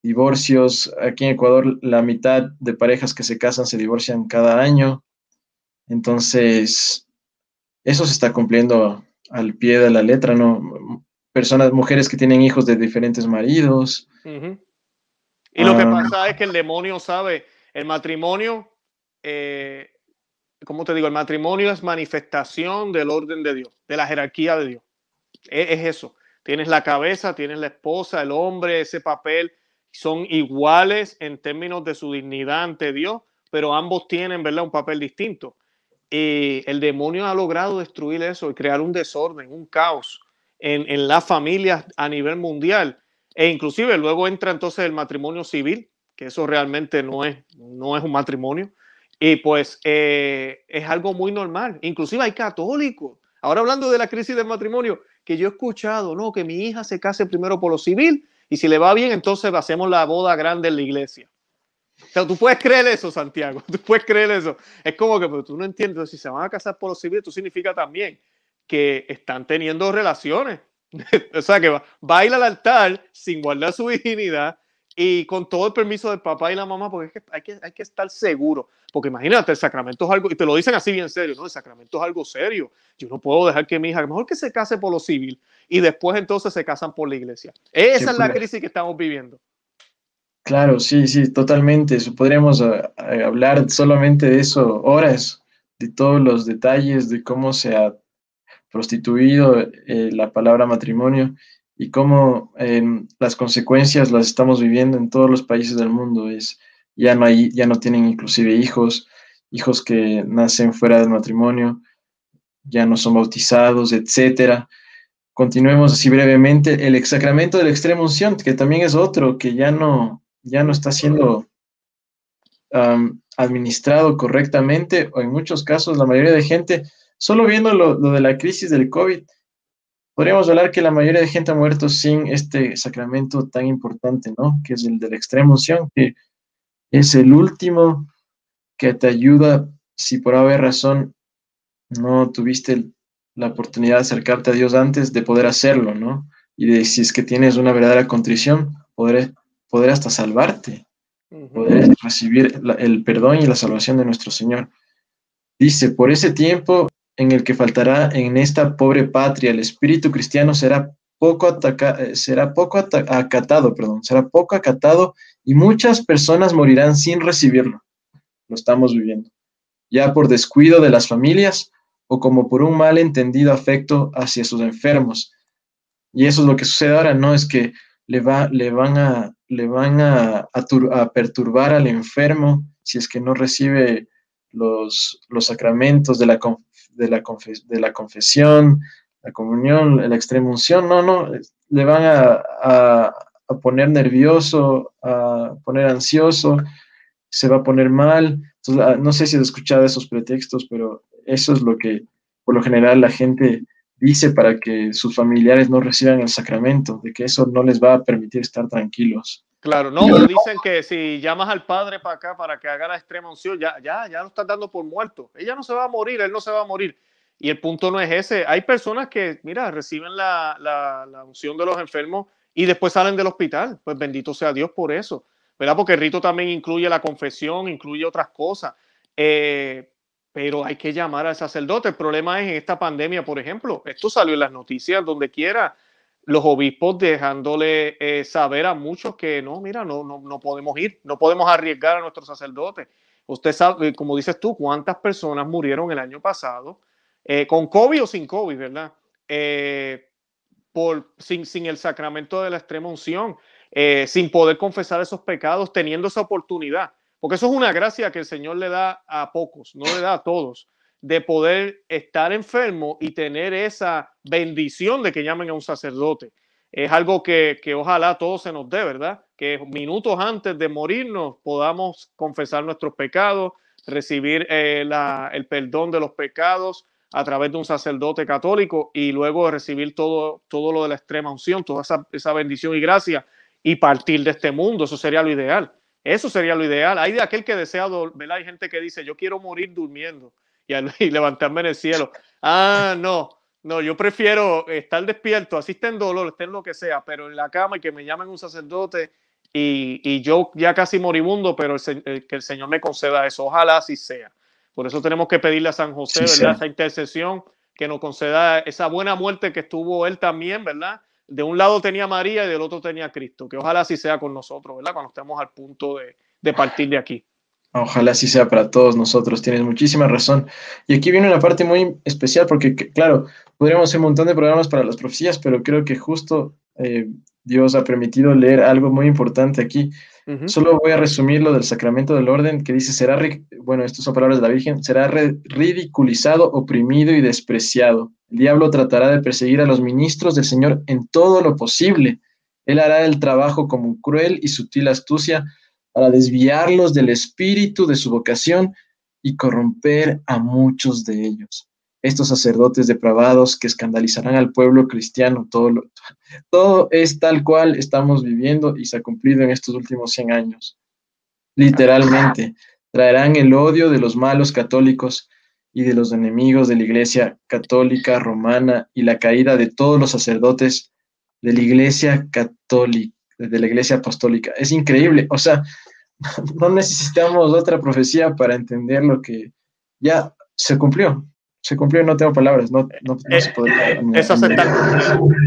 divorcios. Aquí en Ecuador la mitad de parejas que se casan se divorcian cada año. Entonces, eso se está cumpliendo al pie de la letra, ¿no? Personas, mujeres que tienen hijos de diferentes maridos. Y lo que ah. pasa es que el demonio sabe, el matrimonio, eh, ¿cómo te digo? El matrimonio es manifestación del orden de Dios, de la jerarquía de Dios. E, es eso. Tienes la cabeza, tienes la esposa, el hombre, ese papel, son iguales en términos de su dignidad ante Dios, pero ambos tienen, ¿verdad?, un papel distinto. Y el demonio ha logrado destruir eso y crear un desorden, un caos en, en las familias a nivel mundial. E inclusive luego entra entonces el matrimonio civil, que eso realmente no es, no es un matrimonio. Y pues eh, es algo muy normal. Inclusive hay católicos. Ahora hablando de la crisis del matrimonio, que yo he escuchado, no, que mi hija se case primero por lo civil y si le va bien, entonces hacemos la boda grande en la iglesia. O sea, tú puedes creer eso, Santiago, [laughs] tú puedes creer eso. Es como que pero tú no entiendes, si se van a casar por lo civil, esto significa también que están teniendo relaciones. [laughs] o sea, que baila al altar sin guardar su [laughs] virginidad y con todo el permiso del papá y la mamá, porque es que hay que, hay que estar seguro. Porque imagínate, el sacramento es algo, y te lo dicen así bien serio, ¿no? El sacramento es algo serio. Yo no puedo dejar que mi hija, mejor que se case por lo civil y después entonces se casan por la iglesia. Esa es la crisis que estamos viviendo. Claro, sí, sí, totalmente. Podríamos eh, eh, hablar solamente de eso horas, de todos los detalles, de cómo se ha prostituido eh, la palabra matrimonio y cómo em, las consecuencias las estamos viviendo en todos los países del mundo. Es, ya, no ya no tienen inclusive hijos, hijos que nacen fuera del matrimonio, ya no son bautizados, etcétera. Continuemos así brevemente. El sacramento de la extrema unción, que también es otro que ya no, ya no está siendo administrado correctamente, o en muchos casos la mayoría de gente, solo viendo lo, lo de la crisis del COVID, podríamos hablar que la mayoría de gente ha muerto sin este sacramento tan importante, ¿no? Que es el de la extrema unción, que es el último que te ayuda, si por haber razón no tuviste la oportunidad de acercarte a Dios antes, de poder hacerlo, ¿no? Y de si es que tienes una verdadera contrición, poder, poder hasta salvarte, poder recibir el perdón y la salvación de nuestro Señor. Dice, por ese tiempo en el que faltará en esta pobre patria el espíritu cristiano será poco, ataca, eh, será poco acatado, perdón, será poco acatado y muchas personas morirán sin recibirlo. Lo estamos viviendo. Ya por descuido de las familias o como por un mal entendido afecto hacia sus enfermos. Y eso es lo que sucede ahora, ¿no? Es que le, va, le van, a, le van a, perturbar al enfermo si es que no recibe los, los sacramentos de la, de la, de la confesión, la comunión, la extrema unción, no, no, le van a, a, poner nervioso, a poner ansioso, se va a poner mal. Ah, no sé si has escuchado esos pretextos, pero eso es lo que por lo general la gente dice para que sus familiares no reciban el sacramento, de que eso no les va a permitir estar tranquilos. Claro, no, pero dicen que si llamas al padre para acá para que haga la extrema unción, ya, ya, ya lo están dando por muerto. Ella no se va a morir, él no se va a morir. Y el punto no es ese. Hay personas que, mira, reciben la, la, unción de los enfermos y después salen del hospital. Pues bendito sea Dios por eso, ¿verdad? Porque el rito también incluye la confesión, incluye otras cosas. Eh, pero hay que llamar al sacerdote. El problema es en esta pandemia, por ejemplo. Esto salió en las noticias donde quiera los obispos dejándole eh, saber a muchos que no, mira, no, no, no podemos ir, no podemos arriesgar a nuestros sacerdotes. Usted sabe, como dices tú, cuántas personas murieron el año pasado eh, con COVID o sin COVID, ¿verdad? Eh, por, sin, sin el sacramento de la extrema unción, eh, sin poder confesar esos pecados, teniendo esa oportunidad. Porque eso es una gracia que el Señor le da a pocos, no le da a todos, de poder estar enfermo y tener esa bendición de que llamen a un sacerdote. Es algo que, que ojalá todos se nos dé, ¿verdad? Que minutos antes de morirnos podamos confesar nuestros pecados, recibir eh, el perdón de los pecados a través de un sacerdote católico y luego recibir todo, todo lo de la extrema unción, toda esa, esa bendición y gracia y partir de este mundo. Eso sería lo ideal. Eso sería lo ideal. Hay de aquel que desea, ¿verdad? Hay gente que dice, yo quiero morir durmiendo y, [laughs] y levantarme en el cielo. Ah, no, no, yo prefiero estar despierto, así esté en dolor, esté en lo que sea, pero en la cama y que me llamen un sacerdote y, y yo ya casi moribundo, pero el, que el Señor me conceda eso. Ojalá así sea. Por eso tenemos que pedirle a San José, ¿verdad? Esa intercesión, que nos conceda esa buena muerte que estuvo él también, ¿verdad? de un lado tenía María y del otro tenía Cristo. Que ojalá así sea con nosotros, ¿verdad? Cuando estemos al punto de, partir de aquí. Ojalá así sea para todos nosotros, tienes muchísima razón. Y aquí viene una parte muy especial porque, claro, podríamos hacer un montón de programas para las profecías, pero creo que justo eh, Dios ha permitido leer algo muy importante aquí. Solo voy a resumir lo del sacramento del orden que dice, será, bueno, estas son palabras de la Virgen, será ridiculizado, oprimido y despreciado. El diablo tratará de perseguir a los ministros del Señor en todo lo posible. Él hará el trabajo como cruel y sutil astucia para desviarlos del espíritu de su vocación y corromper a muchos de ellos. Estos sacerdotes depravados que escandalizarán al pueblo cristiano, todo, todo es tal cual estamos viviendo y se ha cumplido en estos últimos 100 años. Literalmente, traerán el odio de los malos católicos y de los enemigos de la Iglesia católica romana y la caída de todos los sacerdotes de la Iglesia católica, de la Iglesia apostólica. Es increíble, o sea, [laughs] no necesitamos otra profecía para entender lo que ya se cumplió. Se cumplió no tengo palabras, no, no, se puede. Es aceptar.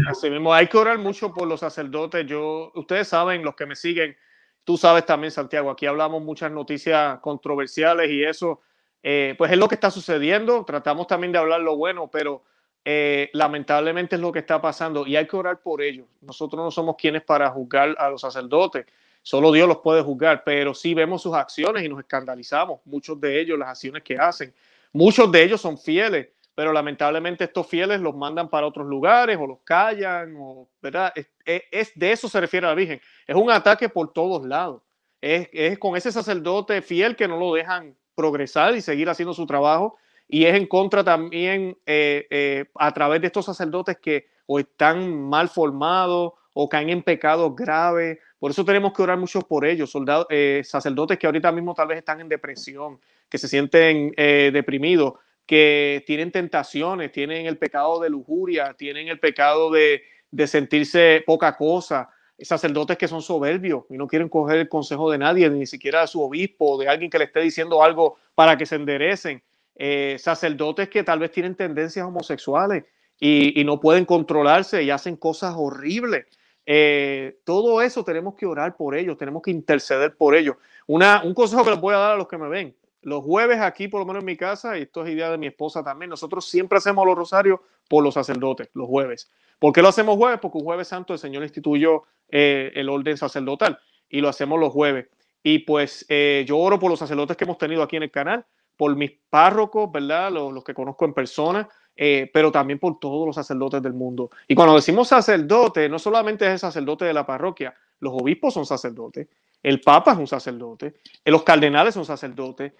Así mismo, hay que orar mucho por los sacerdotes. Yo, ustedes saben, los que me siguen, tú sabes también, Santiago, aquí hablamos muchas noticias controversiales y eso eh, pues es lo que está sucediendo. Tratamos también de hablar lo bueno, pero eh, lamentablemente es lo que está pasando y hay que orar por ellos. Nosotros no somos quienes para juzgar a los sacerdotes, solo Dios los puede juzgar, pero sí vemos sus acciones y nos escandalizamos, muchos de ellos, las acciones que hacen. Muchos de ellos son fieles, pero lamentablemente estos fieles los mandan para otros lugares o los callan, o, ¿verdad? Es, de eso se refiere la Virgen. Es un ataque por todos lados. Es, es con ese sacerdote fiel que no lo dejan progresar y seguir haciendo su trabajo. Y es en contra también eh, eh, a través de estos sacerdotes que o están mal formados o caen en pecados graves. Por eso tenemos que orar mucho por ellos, soldados, eh, sacerdotes que ahorita mismo tal vez están en depresión, que se sienten deprimidos, que tienen tentaciones, tienen el pecado de lujuria, tienen el pecado de, de sentirse poca cosa, sacerdotes que son soberbios y no quieren coger el consejo de nadie, ni siquiera de su obispo, de alguien que le esté diciendo algo para que se enderecen. Eh, sacerdotes que tal vez tienen tendencias homosexuales y, no pueden controlarse y hacen cosas horribles. Eh, todo eso tenemos que orar por ellos, tenemos que interceder por ellos. Una, un consejo que les voy a dar a los que me ven. Los jueves aquí, por lo menos en mi casa, y esto es idea de mi esposa también, nosotros siempre hacemos los rosarios por los sacerdotes, los jueves. ¿Por qué lo hacemos jueves? Porque un jueves santo el Señor instituyó eh, el orden sacerdotal y lo hacemos los jueves. Y pues yo oro por los sacerdotes que hemos tenido aquí en el canal, por mis párrocos, ¿verdad? Los, que conozco en persona, eh, pero también por todos los sacerdotes del mundo. Y cuando decimos sacerdote, no solamente es el sacerdote de la parroquia, los obispos son sacerdotes, el papa es un sacerdote, los cardenales son sacerdotes,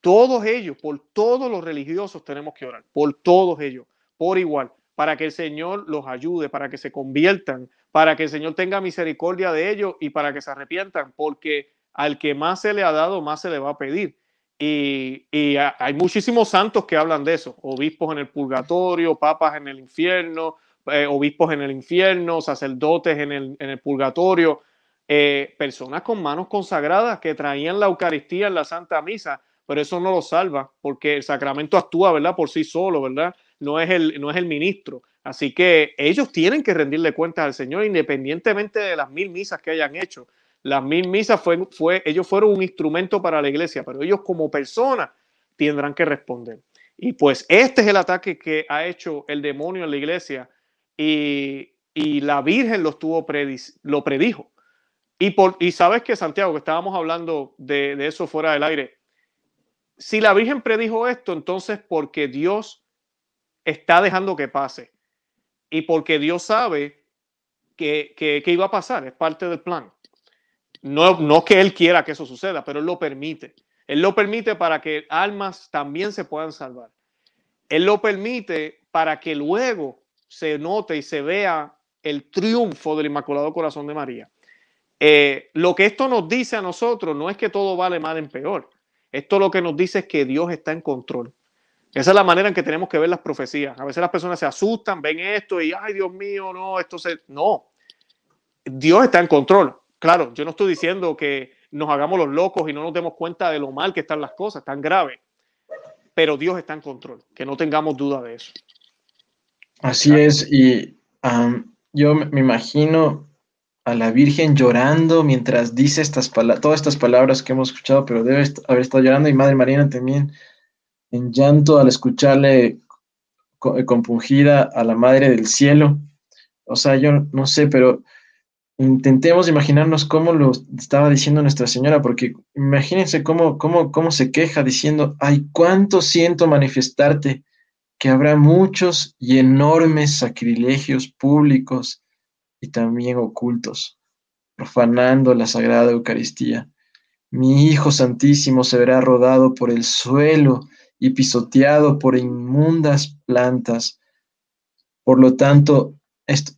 todos ellos, por todos los religiosos tenemos que orar, por todos ellos, por igual para que el Señor los ayude, para que se conviertan, para que el Señor tenga misericordia de ellos y para que se arrepientan, porque al que más se le ha dado, más se le va a pedir. Y, hay muchísimos santos que hablan de eso, obispos en el purgatorio, papas en el infierno, eh, obispos en el infierno, sacerdotes en el, purgatorio, eh, personas con manos consagradas que traían la Eucaristía en la Santa Misa, pero eso no lo salva, porque el sacramento actúa, ¿verdad? Por sí solo, ¿verdad? no es el, no es el ministro. Así que ellos tienen que rendirle cuentas al Señor independientemente de las mil misas que hayan hecho. Las mil misas fue, fue, ellos fueron un instrumento para la iglesia, pero ellos como personas tendrán que responder. Y pues este es el ataque que ha hecho el demonio en la iglesia y, y la Virgen lo, estuvo lo predijo. Y, por, y sabes que Santiago, que estábamos hablando de, de eso fuera del aire, si la Virgen predijo esto, entonces porque Dios está dejando que pase y porque Dios sabe que, que, que, iba a pasar, es parte del plan. No, no que Él quiera que eso suceda, pero Él lo permite. Él lo permite para que almas también se puedan salvar. Él lo permite para que luego se note y se vea el triunfo del Inmaculado Corazón de María. Eh, lo que esto nos dice a nosotros no es que todo vale mal en peor. Esto lo que nos dice es que Dios está en control. Esa es la manera en que tenemos que ver las profecías. A veces las personas se asustan, ven esto y, ay Dios mío, no, esto se... No, Dios está en control. Claro, yo no estoy diciendo que nos hagamos los locos y no nos demos cuenta de lo mal que están las cosas, tan grave. Pero Dios está en control, que no tengamos duda de eso. Así es, y yo me imagino a la Virgen llorando mientras dice estas todas estas palabras que hemos escuchado, pero debe haber estado llorando y Madre Mariana también en llanto al escucharle compungida a la Madre del Cielo. O sea, yo no sé, pero intentemos imaginarnos cómo lo estaba diciendo Nuestra Señora, porque imagínense cómo, cómo, cómo se queja diciendo, ay, cuánto siento manifestarte, que habrá muchos y enormes sacrilegios públicos y también ocultos, profanando la Sagrada Eucaristía. Mi Hijo Santísimo se verá rodado por el suelo y pisoteado por inmundas plantas. Por lo tanto,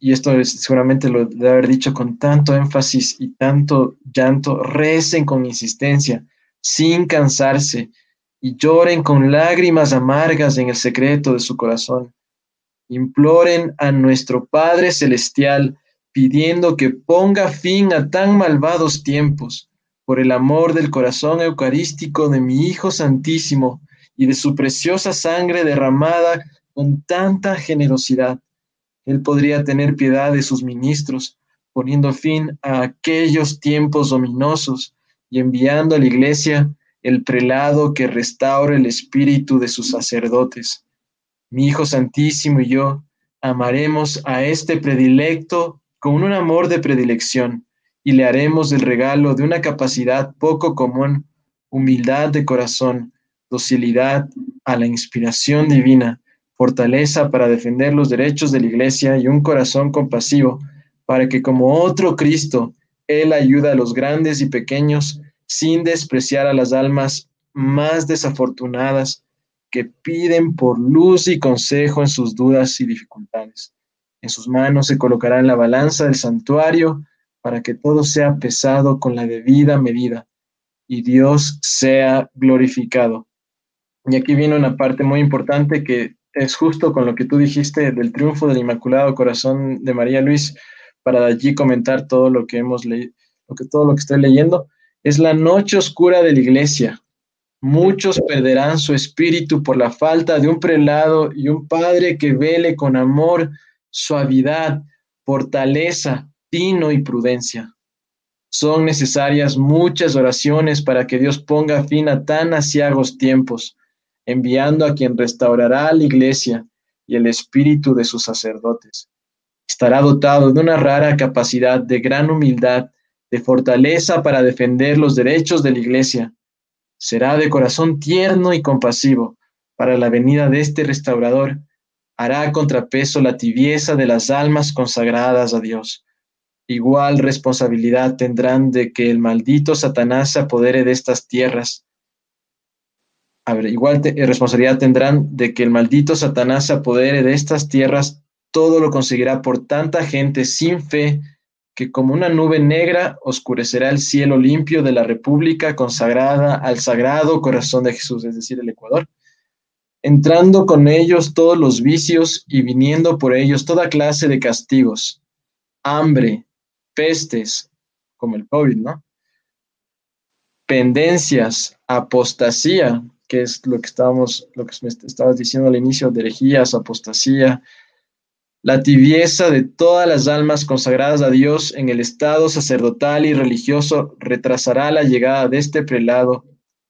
y esto seguramente lo debe haber dicho con tanto énfasis y tanto llanto, recen con insistencia, sin cansarse, y lloren con lágrimas amargas en el secreto de su corazón. Imploren a nuestro Padre Celestial, pidiendo que ponga fin a tan malvados tiempos, por el amor del corazón eucarístico de mi Hijo Santísimo y de su preciosa sangre derramada con tanta generosidad él podría tener piedad de sus ministros, poniendo fin a aquellos tiempos ominosos y enviando a la iglesia el prelado que restaure el espíritu de sus sacerdotes. Mi Hijo Santísimo y yo amaremos a este predilecto con un amor de predilección y le haremos el regalo de una capacidad poco común, humildad de corazón, docilidad a la inspiración divina fortaleza para defender los derechos de la Iglesia y un corazón compasivo para que como otro Cristo, Él ayuda a los grandes y pequeños sin despreciar a las almas más desafortunadas que piden por luz y consejo en sus dudas y dificultades. En sus manos se colocará en la balanza del santuario para que todo sea pesado con la debida medida y Dios sea glorificado. Y aquí viene una parte muy importante que es justo con lo que tú dijiste del triunfo del Inmaculado Corazón de María Luis, para allí comentar todo lo que hemos leído, que, todo lo que estoy leyendo, es la noche oscura de la iglesia. Muchos perderán su espíritu por la falta de un prelado y un padre que vele con amor, suavidad, fortaleza, tino y prudencia. Son necesarias muchas oraciones para que Dios ponga fin a tan asiagos tiempos enviando a quien restaurará la iglesia y el espíritu de sus sacerdotes. Estará dotado de una rara capacidad de gran humildad, de fortaleza para defender los derechos de la iglesia. Será de corazón tierno y compasivo para la venida de este restaurador. Hará contrapeso la tibieza de las almas consagradas a Dios. Igual responsabilidad tendrán de que el maldito Satanás se apodere de estas tierras a ver, igual eh, responsabilidad tendrán de que el maldito Satanás se apodere de estas tierras, todo lo conseguirá por tanta gente sin fe, que como una nube negra oscurecerá el cielo limpio de la República consagrada al Sagrado Corazón de Jesús, es decir, el Ecuador, entrando con ellos todos los vicios y viniendo por ellos toda clase de castigos, hambre, pestes, como el COVID, ¿no? Pendencias, apostasía, que es lo que estábamos, lo que me estabas diciendo al inicio, de herejías, apostasía, La tibieza de todas las almas consagradas a Dios en el estado sacerdotal y religioso retrasará la llegada de este prelado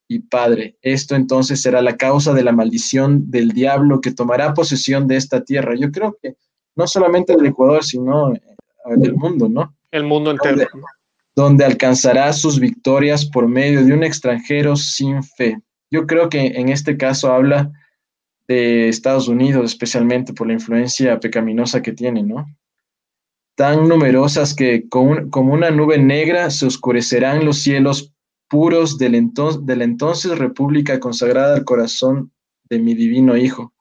y padre. Esto entonces será la causa de la maldición del diablo que tomará posesión de esta tierra. Yo creo que no solamente del Ecuador, sino eh, del mundo, ¿no? El mundo entero. donde alcanzará sus victorias por medio de un extranjero sin fe. Yo creo que en este caso habla de Estados Unidos, especialmente por la influencia pecaminosa que tiene, ¿no? Tan numerosas que como una nube negra se oscurecerán los cielos puros de la entonces república consagrada al corazón de mi divino Hijo.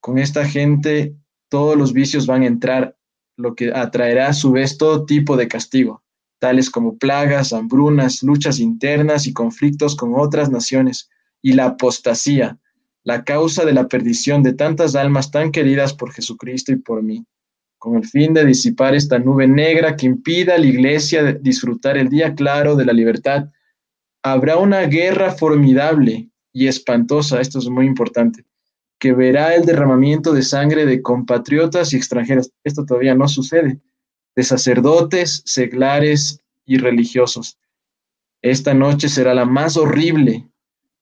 Con esta gente todos los vicios van a entrar, lo que atraerá a su vez todo tipo de castigo, tales como plagas, hambrunas, luchas internas y conflictos con otras naciones, y la apostasía, la causa de la perdición de tantas almas tan queridas por Jesucristo y por mí, con el fin de disipar esta nube negra que impida a la iglesia disfrutar el día claro de la libertad, habrá una guerra formidable y espantosa, esto es muy importante, que verá el derramamiento de sangre de compatriotas y extranjeros. Esto todavía no sucede, de sacerdotes, seglares y religiosos. Esta noche será la más horrible,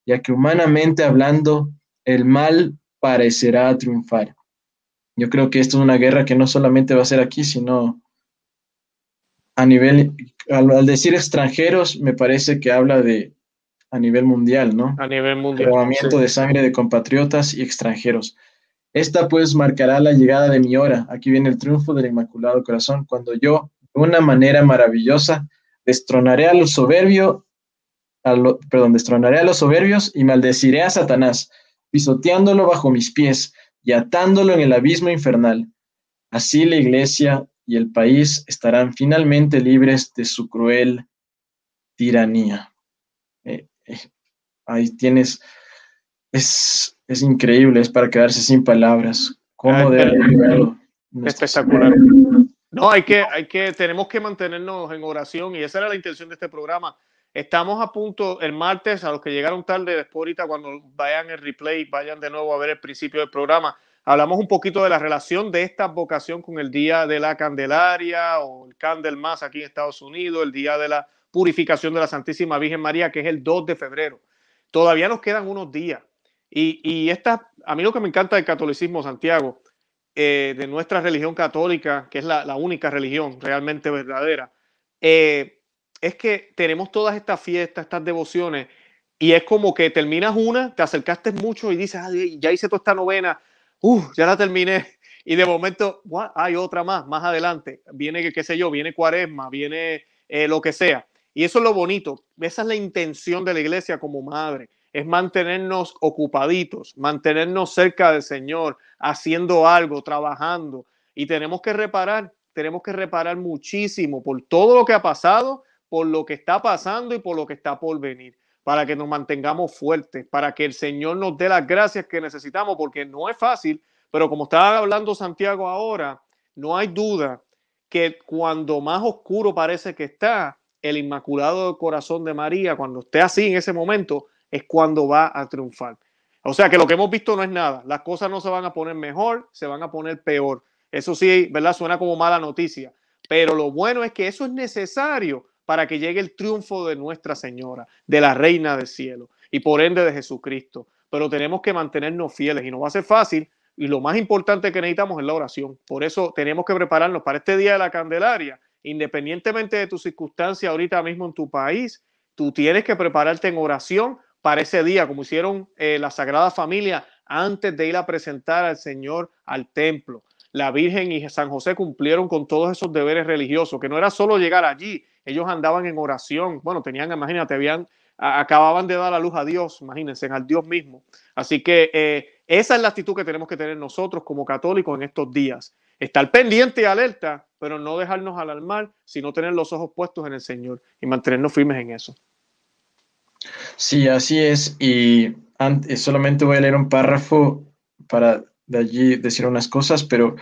ya que humanamente hablando, el mal parecerá triunfar. Yo creo que esto es una guerra que no solamente va a ser aquí, sino a nivel, al, decir extranjeros, me parece que habla de a nivel mundial, ¿no? A nivel mundial. Derramamiento de sangre de compatriotas y extranjeros. Esta pues marcará la llegada de mi hora. Aquí viene el triunfo del Inmaculado Corazón, cuando yo, de una manera maravillosa, destronaré a los soberbios, perdón, destronaré a los soberbios y maldeciré a Satanás pisoteándolo bajo mis pies y atándolo en el abismo infernal. Así la iglesia y el país estarán finalmente libres de su cruel tiranía. Eh, eh, ahí tienes, es, es, increíble, es para quedarse sin palabras. ¿Cómo debe Espectacular. No, hay que, hay que, tenemos que mantenernos en oración y esa era la intención de este programa Estamos a punto el martes, a los que llegaron tarde, después ahorita cuando vayan el replay, vayan de nuevo a ver el principio del programa. Hablamos un poquito de la relación de esta vocación con el Día de la Candelaria o el Candelmas aquí en Estados Unidos, el Día de la Purificación de la Santísima Virgen María, que es el 2 de febrero. Todavía nos quedan unos días. Y, esta, a mí lo que me encanta del catolicismo, Santiago, eh, de nuestra religión católica, que es la, única religión realmente verdadera, eh, es que tenemos todas estas fiestas, estas devociones, y es como que terminas una, te acercaste mucho y dices, ah, ya hice toda esta novena, uh, ya la terminé, y de momento hay otra más, más adelante, viene, qué sé yo, viene cuaresma, viene eh, lo que sea. Y eso es lo bonito, esa es la intención de la iglesia como madre, es mantenernos ocupaditos, mantenernos cerca del Señor, haciendo algo, trabajando, y tenemos que reparar, tenemos que reparar muchísimo por todo lo que ha pasado por lo que está pasando y por lo que está por venir, para que nos mantengamos fuertes, para que el Señor nos dé las gracias que necesitamos, porque no es fácil, pero como estaba hablando Santiago ahora, no hay duda que cuando más oscuro parece que está el Inmaculado Corazón de María, cuando esté así en ese momento, es cuando va a triunfar. O sea que lo que hemos visto no es nada. Las cosas no se van a poner mejor, se van a poner peor. Eso sí, ¿verdad? Suena como mala noticia. Pero lo bueno es que eso es necesario para que llegue el triunfo de Nuestra Señora, de la Reina del Cielo y por ende de Jesucristo. Pero tenemos que mantenernos fieles y no va a ser fácil. Y lo más importante que necesitamos es la oración. Por eso tenemos que prepararnos para este día de la Candelaria. Independientemente de tu circunstancia ahorita mismo en tu país, tú tienes que prepararte en oración para ese día, como hicieron eh, la Sagrada Familia antes de ir a presentar al Señor al templo. La Virgen y San José cumplieron con todos esos deberes religiosos, que no era solo llegar allí, ellos andaban en oración, bueno, tenían, imagínate, habían, acababan de dar la luz a Dios, imagínense, al Dios mismo. Así que eh, esa es la actitud que tenemos que tener nosotros como católicos en estos días. Estar pendiente y alerta, pero no dejarnos alarmar, sino tener los ojos puestos en el Señor y mantenernos firmes en eso. Sí, así es. Y solamente voy a leer un párrafo para de allí decir unas cosas, pero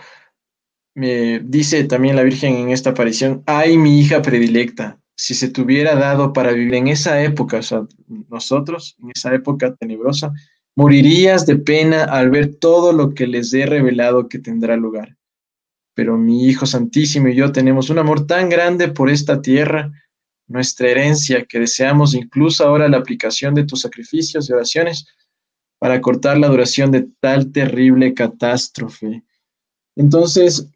me dice también la Virgen en esta aparición, ay mi hija predilecta, si se te hubiera dado para vivir en esa época, o sea, nosotros, en esa época tenebrosa, morirías de pena al ver todo lo que les he revelado que tendrá lugar. pero mi Hijo Santísimo y yo tenemos un amor tan grande por esta tierra, nuestra herencia, que deseamos incluso ahora la aplicación de tus sacrificios y oraciones para cortar la duración de tal terrible catástrofe. Entonces,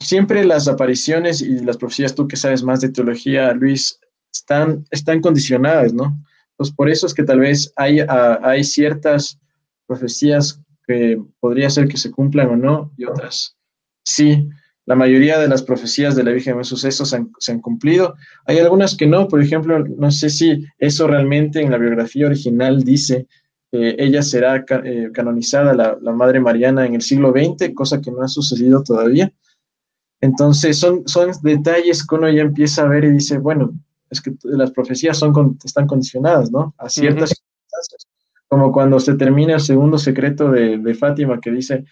siempre las apariciones y las profecías, tú que sabes más de teología, Luis, están, están condicionadas, ¿no? Pues por eso es que tal vez hay, ah, hay ciertas profecías que podría ser que se cumplan o no, y otras sí. La mayoría de las profecías de la Virgen de Sucesos se han cumplido. Hay algunas que no, por ejemplo, no sé si eso realmente en la biografía original dice que ella será eh, canonizada, la, la, Madre Mariana, en el siglo XX, cosa que no ha sucedido todavía. Entonces, son, son detalles que uno ya empieza a ver y dice, bueno, es que las profecías son, están condicionadas, ¿no? A ciertas circunstancias. Como cuando se termina el segundo secreto de, de Fátima que dice,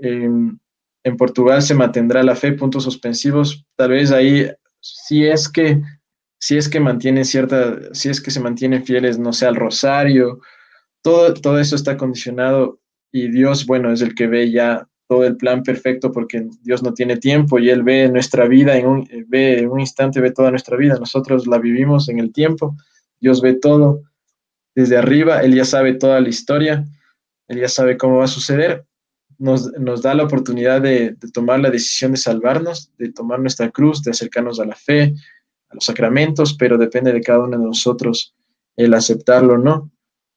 em, en Portugal se mantendrá la fe, puntos suspensivos, tal vez ahí, si es que, si es que mantienen cierta, si es que se mantienen fieles, no sé, al rosario, todo, todo eso está condicionado y Dios, bueno, es el que ve ya todo el plan perfecto porque Dios no tiene tiempo y Él ve nuestra vida en un, ve en un instante, ve toda nuestra vida. Nosotros la vivimos en el tiempo. Dios ve todo desde arriba. Él ya sabe toda la historia. Él ya sabe cómo va a suceder. Nos, nos da la oportunidad de, de, tomar la decisión de salvarnos, de tomar nuestra cruz, de acercarnos a la fe, a los sacramentos, pero depende de cada uno de nosotros el aceptarlo o no.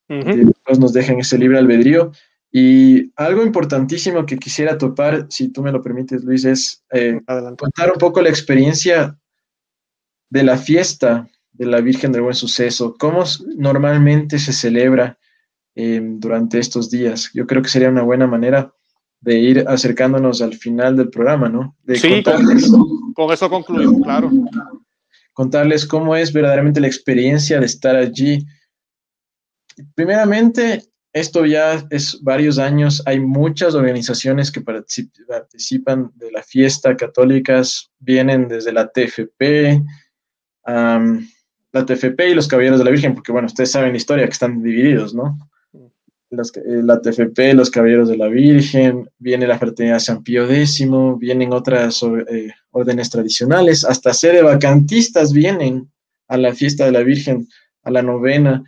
Uh -huh. Dios nos deja en ese libre albedrío y algo importantísimo que quisiera topar, si tú me lo permites, Luis, es eh, contar un poco la experiencia de la fiesta de la Virgen del Buen Suceso, cómo normalmente se celebra eh, durante estos días. Yo creo que sería una buena manera de ir acercándonos al final del programa, ¿no? De sí, contarles, con, con eso concluimos, claro. Contarles cómo es verdaderamente la experiencia de estar allí. Primeramente, esto ya es varios años, hay muchas organizaciones que participan de la fiesta católicas, vienen desde la TFP, um, la TFP y los Caballeros de la Virgen, porque bueno, ustedes saben la historia que están divididos, ¿no? Las, eh, la TFP, los Caballeros de la Virgen, viene la Fraternidad San Pío X, vienen otras eh, órdenes tradicionales, hasta sede vacantistas vienen a la fiesta de la Virgen, a la novena,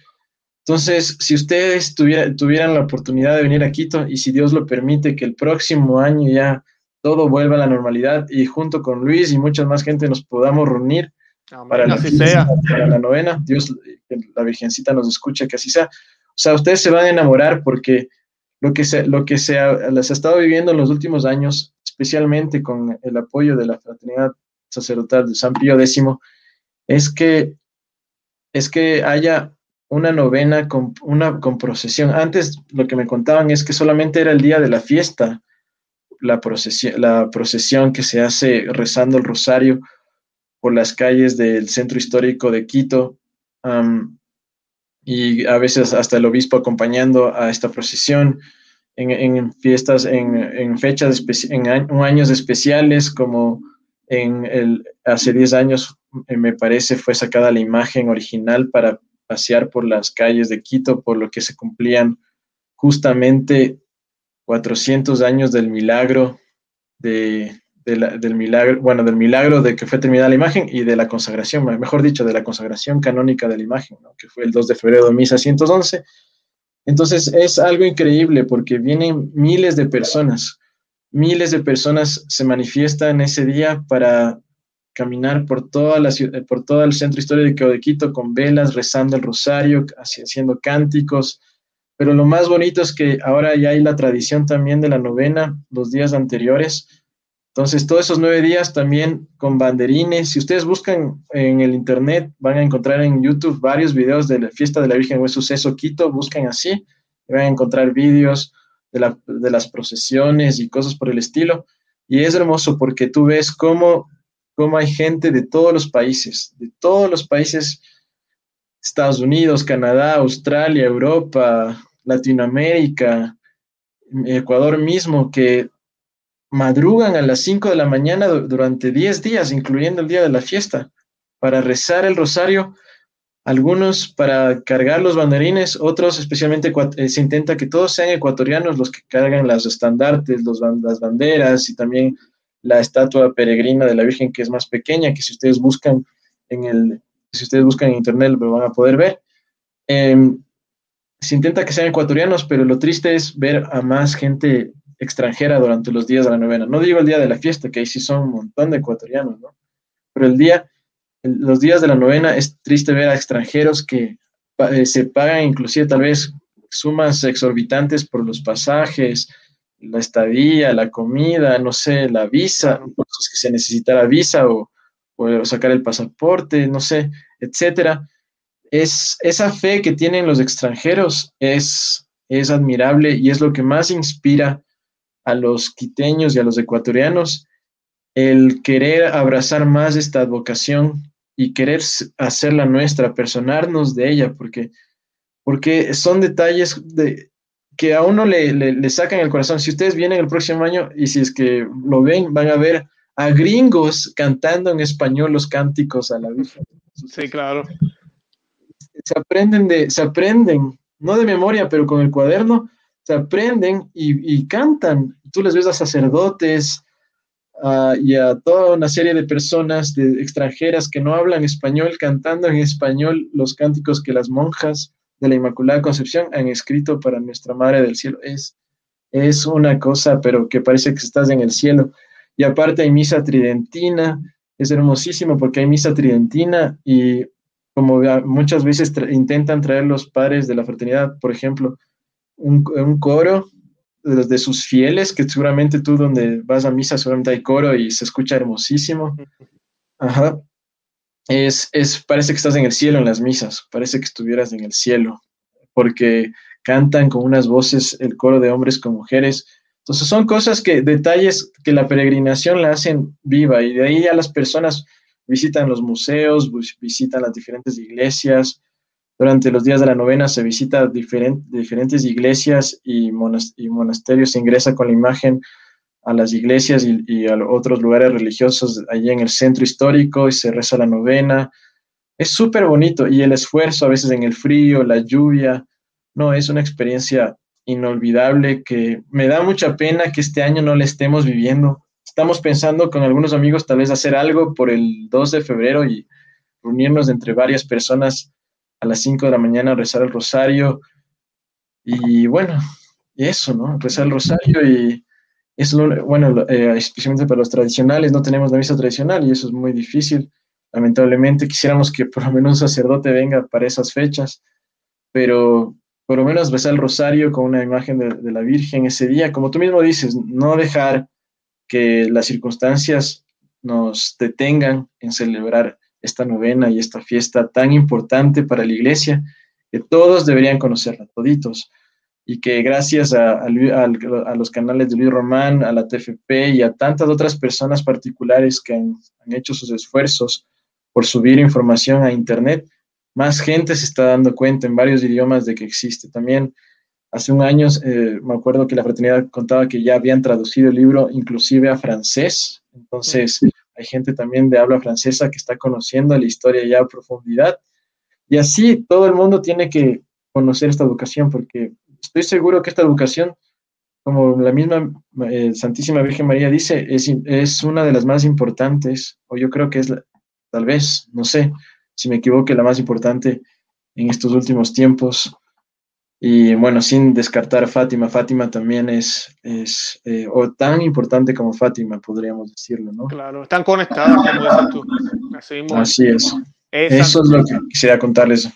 entonces, si ustedes tuviera, tuvieran la oportunidad de venir a Quito y si Dios lo permite, que el próximo año ya todo vuelva a la normalidad y junto con Luis y mucha más gente nos podamos reunir Amén, para, la sea. para la novena, Dios, que la Virgencita nos escuche, que así sea. O sea, ustedes se van a enamorar porque lo que se, lo que se ha, ha estado viviendo en los últimos años, especialmente con el apoyo de la fraternidad sacerdotal de San Pío X, es que, es que haya una novena con, una, con procesión. Antes lo que me contaban es que solamente era el día de la fiesta, la procesión, la procesión que se hace rezando el rosario por las calles del centro histórico de Quito y a veces hasta el obispo acompañando a esta procesión en, en fiestas, en, en fechas, en años especiales como en el, hace 10 años eh, me parece fue sacada la imagen original para pasear por las calles de Quito, por lo que se cumplían justamente 400 años del milagro de, del milagro, bueno, del milagro de que fue terminada la imagen y de la consagración, mejor dicho, de la consagración canónica de la imagen, que fue el 2 de febrero de 1611. Entonces es algo increíble porque vienen miles de personas, miles de personas se manifiestan ese día para caminar por, toda la por todo el centro histórico de Quito con velas, rezando el rosario, haciendo cánticos. Pero lo más bonito es que ahora ya hay la tradición también de la novena, los días anteriores. Entonces, todos esos nueve días también con banderines. Si ustedes buscan en el internet, van a encontrar en YouTube varios videos de la fiesta de la Virgen de Suceso Quito. Buscan así y van a encontrar vídeos de, de las procesiones y cosas por el estilo. Y es hermoso porque tú ves cómo cómo hay gente de todos los países, de todos los países, Estados Unidos, Canadá, Australia, Europa, Latinoamérica, Ecuador mismo, que madrugan a las 5 de la mañana durante 10 días, incluyendo el día de la fiesta, para rezar el rosario, algunos para cargar los banderines, otros especialmente eh, se intenta que todos sean ecuatorianos los que cargan las estandartes, las banderas y también la estatua peregrina de la Virgen que es más pequeña, que si ustedes buscan en el, si ustedes buscan en internet lo van a poder ver. Em, se intenta que sean ecuatorianos, pero lo triste es ver a más gente extranjera durante los días de la novena. No digo el día de la fiesta, que ahí sí son un montón de ecuatorianos, ¿no? Pero el día, los días de la novena es triste ver a extranjeros que eh, se pagan inclusive tal vez sumas exorbitantes por los pasajes, la estadía, la comida, no sé, la visa, que se necesita la visa o, o sacar el pasaporte, no sé, etcétera. Es, esa fe que tienen los extranjeros es, es admirable y es lo que más inspira a los quiteños y a los ecuatorianos el querer abrazar más esta vocación y querer hacerla nuestra, personarnos de ella, porque, porque son detalles de, que a uno le, le, sacan el corazón. Si ustedes vienen el próximo año y si es que lo ven, van a ver a gringos cantando en español los cánticos a la Virgen. Sí, claro. Se aprenden de, se aprenden, no de memoria, pero con el cuaderno, se aprenden y, cantan. Tú les ves a sacerdotes y a toda una serie de personas extranjeras que no hablan español cantando en español los cánticos que las monjas de la Inmaculada Concepción han escrito para nuestra Madre del Cielo. Es, es una cosa, pero que parece que estás en el cielo. Y aparte hay misa tridentina, es hermosísimo porque hay misa tridentina y como muchas veces intentan traer los padres de la fraternidad, por ejemplo, un, coro de, de, sus fieles, que seguramente tú donde vas a misa seguramente hay coro y se escucha hermosísimo. Ajá es, es, parece que estás en el cielo en las misas, parece que estuvieras en el cielo, porque cantan con unas voces el coro de hombres con mujeres. Entonces son cosas que, detalles que la peregrinación la hacen viva y de ahí ya las personas visitan los museos, visitan las diferentes iglesias. Durante los días de la novena se visita diferentes iglesias y, y monasterios, se ingresa con la imagen a las iglesias y, a otros lugares religiosos allí en el centro histórico y se reza la novena. Es súper bonito y el esfuerzo a veces en el frío, la lluvia, no, es una experiencia inolvidable que me da mucha pena que este año no le estemos viviendo. Estamos pensando con algunos amigos tal vez hacer algo por el 2 de febrero y reunirnos entre varias personas a las 5 de la mañana rezar el rosario. Y bueno, eso, ¿no? Rezar el rosario y es bueno, eh, especialmente para los tradicionales, no tenemos la misa tradicional y eso es muy difícil. Lamentablemente quisiéramos que por lo menos un sacerdote venga para esas fechas, pero por lo menos besar el rosario con una imagen de, la Virgen ese día, como tú mismo dices, no dejar que las circunstancias nos detengan en celebrar esta novena y esta fiesta tan importante para la iglesia, que todos deberían conocerla, toditos. Y que gracias a, los canales de Luis Román, a la TFP y a tantas otras personas particulares que han, hecho sus esfuerzos por subir información a Internet, más gente se está dando cuenta en varios idiomas de que existe. También hace un año eh, me acuerdo que la fraternidad contaba que ya habían traducido el libro inclusive a francés, entonces hay gente también de habla francesa que está conociendo la historia ya a profundidad. Y así todo el mundo tiene que conocer esta educación porque estoy seguro que esta educación, como la misma eh, Santísima Virgen María dice, es, es, una de las más importantes, o yo creo que es, tal vez, no sé si me equivoque, la más importante en estos últimos tiempos. Y bueno, sin descartar Fátima, Fátima también es, es eh, o tan importante como Fátima, podríamos decirlo, ¿no? Claro, están conectadas, como dices tú. Así, es. Eso es lo que quisiera contarles.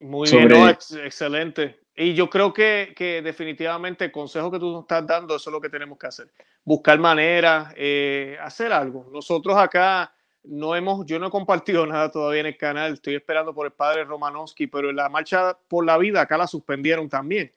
Muy bien, no, excelente. Y yo creo que, que, definitivamente el consejo que tú nos estás dando, eso es lo que tenemos que hacer. Buscar maneras, eh, hacer algo. Nosotros acá no hemos, yo no he compartido [laughs] nada todavía en el canal, estoy esperando por el padre Romanowski, pero en la marcha por la vida acá la suspendieron también.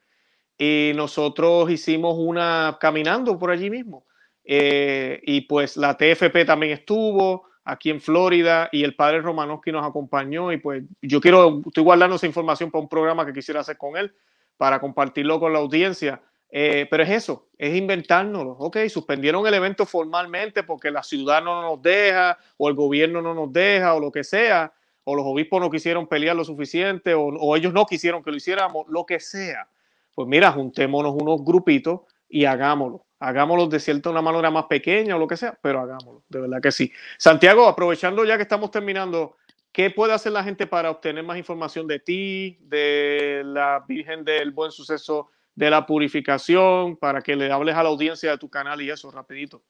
Y nosotros hicimos una caminando por allí mismo. Eh, y pues la TFP también estuvo aquí en Florida y el padre Romanowski nos acompañó y pues yo quiero, estoy guardando esa información para un programa que quisiera hacer con él para compartirlo con la audiencia. Eh, pero es eso, es inventárnoslo. Ok, suspendieron el evento formalmente porque la ciudad no nos deja, o el gobierno no nos deja, o lo que sea, o los obispos no quisieron pelear lo suficiente, o, o ellos no quisieron que lo hiciéramos, lo que sea. Pues mira, juntémonos unos grupitos y hagámoslo. hagámoslo de cierta una manera más pequeña o lo que sea, pero hagámoslo, de verdad que sí. Santiago, aprovechando ya que estamos terminando, ¿qué puede hacer la gente para obtener más información de ti, de la Virgen del Buen Suceso, de la purificación, para que le hables a la audiencia de tu canal y eso, rapidito?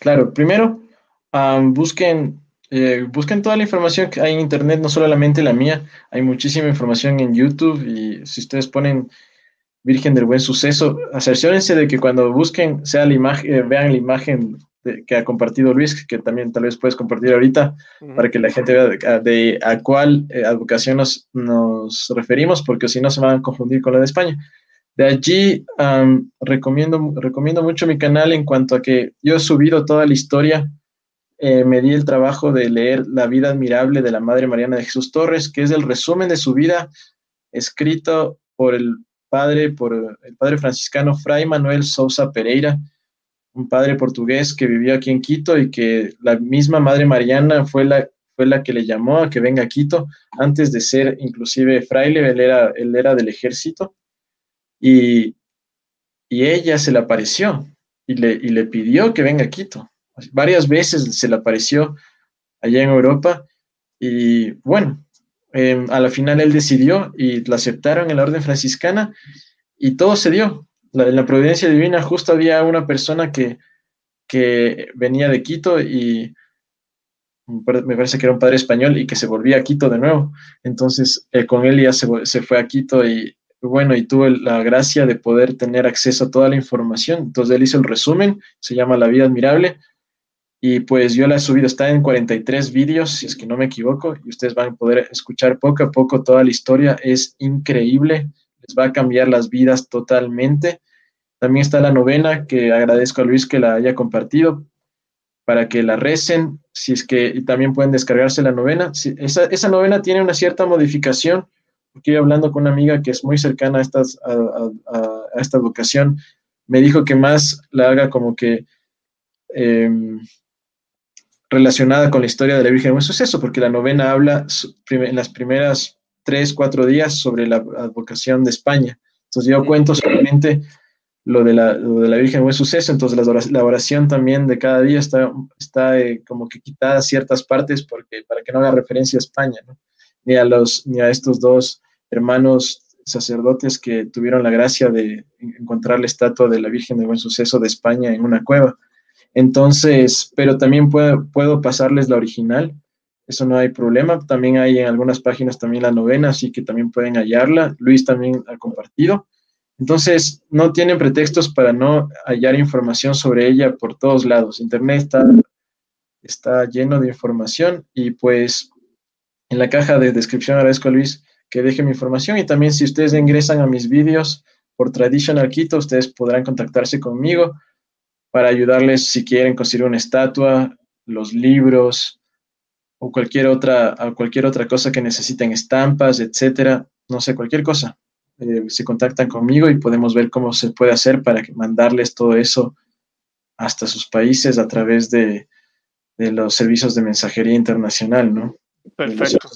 Claro, primero, busquen, eh, busquen toda la información que hay en Internet, no solamente la mía, hay muchísima información en YouTube y si ustedes ponen Virgen del Buen Suceso, aserciónense de que cuando busquen, sea la imagen, eh, vean la imagen que ha compartido Luis, que también tal vez puedes compartir ahorita, para que la gente vea de, a, cuál eh, advocación nos, nos, referimos, porque si no se van a confundir con la de España. De allí recomiendo, recomiendo mucho mi canal en cuanto a que yo he subido toda la historia, eh, me di el trabajo de leer La vida admirable de la Madre Mariana de Jesús Torres, que es el resumen de su vida escrito por el padre, por el padre franciscano Fray Manuel Sousa Pereira, un padre portugués que vivió aquí en Quito y que la misma Madre Mariana fue la, fue la que le llamó a que venga a Quito antes de ser inclusive fraile, él era, él era del ejército y, ella se le apareció y le, le pidió que venga a Quito. Varias veces se le apareció allá en Europa y bueno, em, a la final él decidió y la aceptaron en la orden franciscana y todo se dio. en la providencia divina justo había una persona que, que venía de Quito y me parece que era un padre español y que se volvía a Quito de nuevo. Entonces, eh, con él ya se, se, fue a Quito y, bueno, y tuve la gracia de poder tener acceso a toda la información. Entonces él hizo el resumen, se llama La vida admirable, y pues yo la he subido, está en 43 vídeos, si es que no me equivoco, y ustedes van a poder escuchar poco a poco toda la historia, es increíble, les va a cambiar las vidas totalmente. También está la novena, que agradezco a Luis que la haya compartido, para que la recen, si es que y también pueden descargarse la novena. esa, esa novena tiene una cierta modificación, porque hablando con una amiga que es muy cercana a, estas, a, esta vocación, me dijo que más la haga como que em, relacionada con la historia de la Virgen de Buen Suceso, porque la novena habla en las primeras tres, cuatro días sobre la advocación de España. Entonces yo cuento solamente lo de la, de la Virgen Buen Suceso, entonces la oración también de cada día está, está eh, como que quitada ciertas partes porque, para que no haga referencia a España, ni, a los, ni a estos dos hermanos sacerdotes que tuvieron la gracia de encontrar la estatua de la Virgen de Buen Suceso de España en una cueva. Entonces, pero también puedo, puedo pasarles la original, eso no hay problema. También hay en algunas páginas también la novena, así que también pueden hallarla. Luis también ha compartido. Entonces, no tienen pretextos para no hallar información sobre ella por todos lados. Internet está, está lleno de información y pues en la caja de descripción agradezco a Luis que deje mi información y también si ustedes ingresan a mis vídeos por Traditional Quito, ustedes podrán contactarse conmigo para ayudarles si quieren conseguir una estatua, los libros o cualquier otra, cualquier otra cosa que necesiten, estampas, etcétera, no sé, cualquier cosa. Eh, se contactan conmigo y podemos ver cómo se puede hacer para mandarles todo eso hasta sus países a través de, de los servicios de mensajería internacional, ¿no? Perfecto.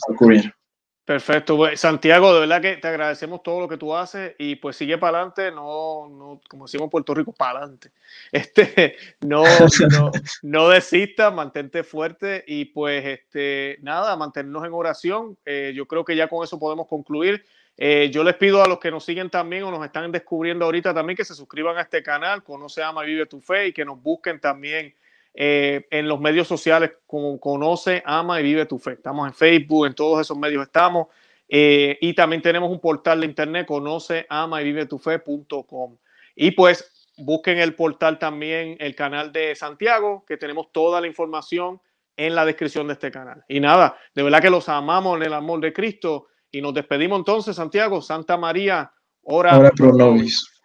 Perfecto, pues, Santiago, de verdad que te agradecemos todo lo que tú haces y pues sigue para adelante, no, no, como decimos en Puerto Rico, para adelante. [laughs] Este, no, [laughs] no, no desistas, mantente fuerte y pues este, nada, mantenernos en oración. Eh, yo creo que ya con eso podemos concluir. Eh, yo les pido a los que nos siguen también o nos están descubriendo ahorita también que se suscriban a este canal, Conoce, Ama, Vive tu Fe y que nos busquen también eh, en los medios sociales como Conoce, Ama y Vive tu Fe. Estamos en Facebook, en todos esos medios estamos. Eh, y también tenemos un portal de internet, conoce, ama y vive tu fe.com. Y pues busquen el portal también, el canal de Santiago, que tenemos toda la información en la descripción de este canal. Y nada, de verdad que los amamos en el amor de Cristo. Y nos despedimos entonces, Santiago, Santa María, ora, pro nobis.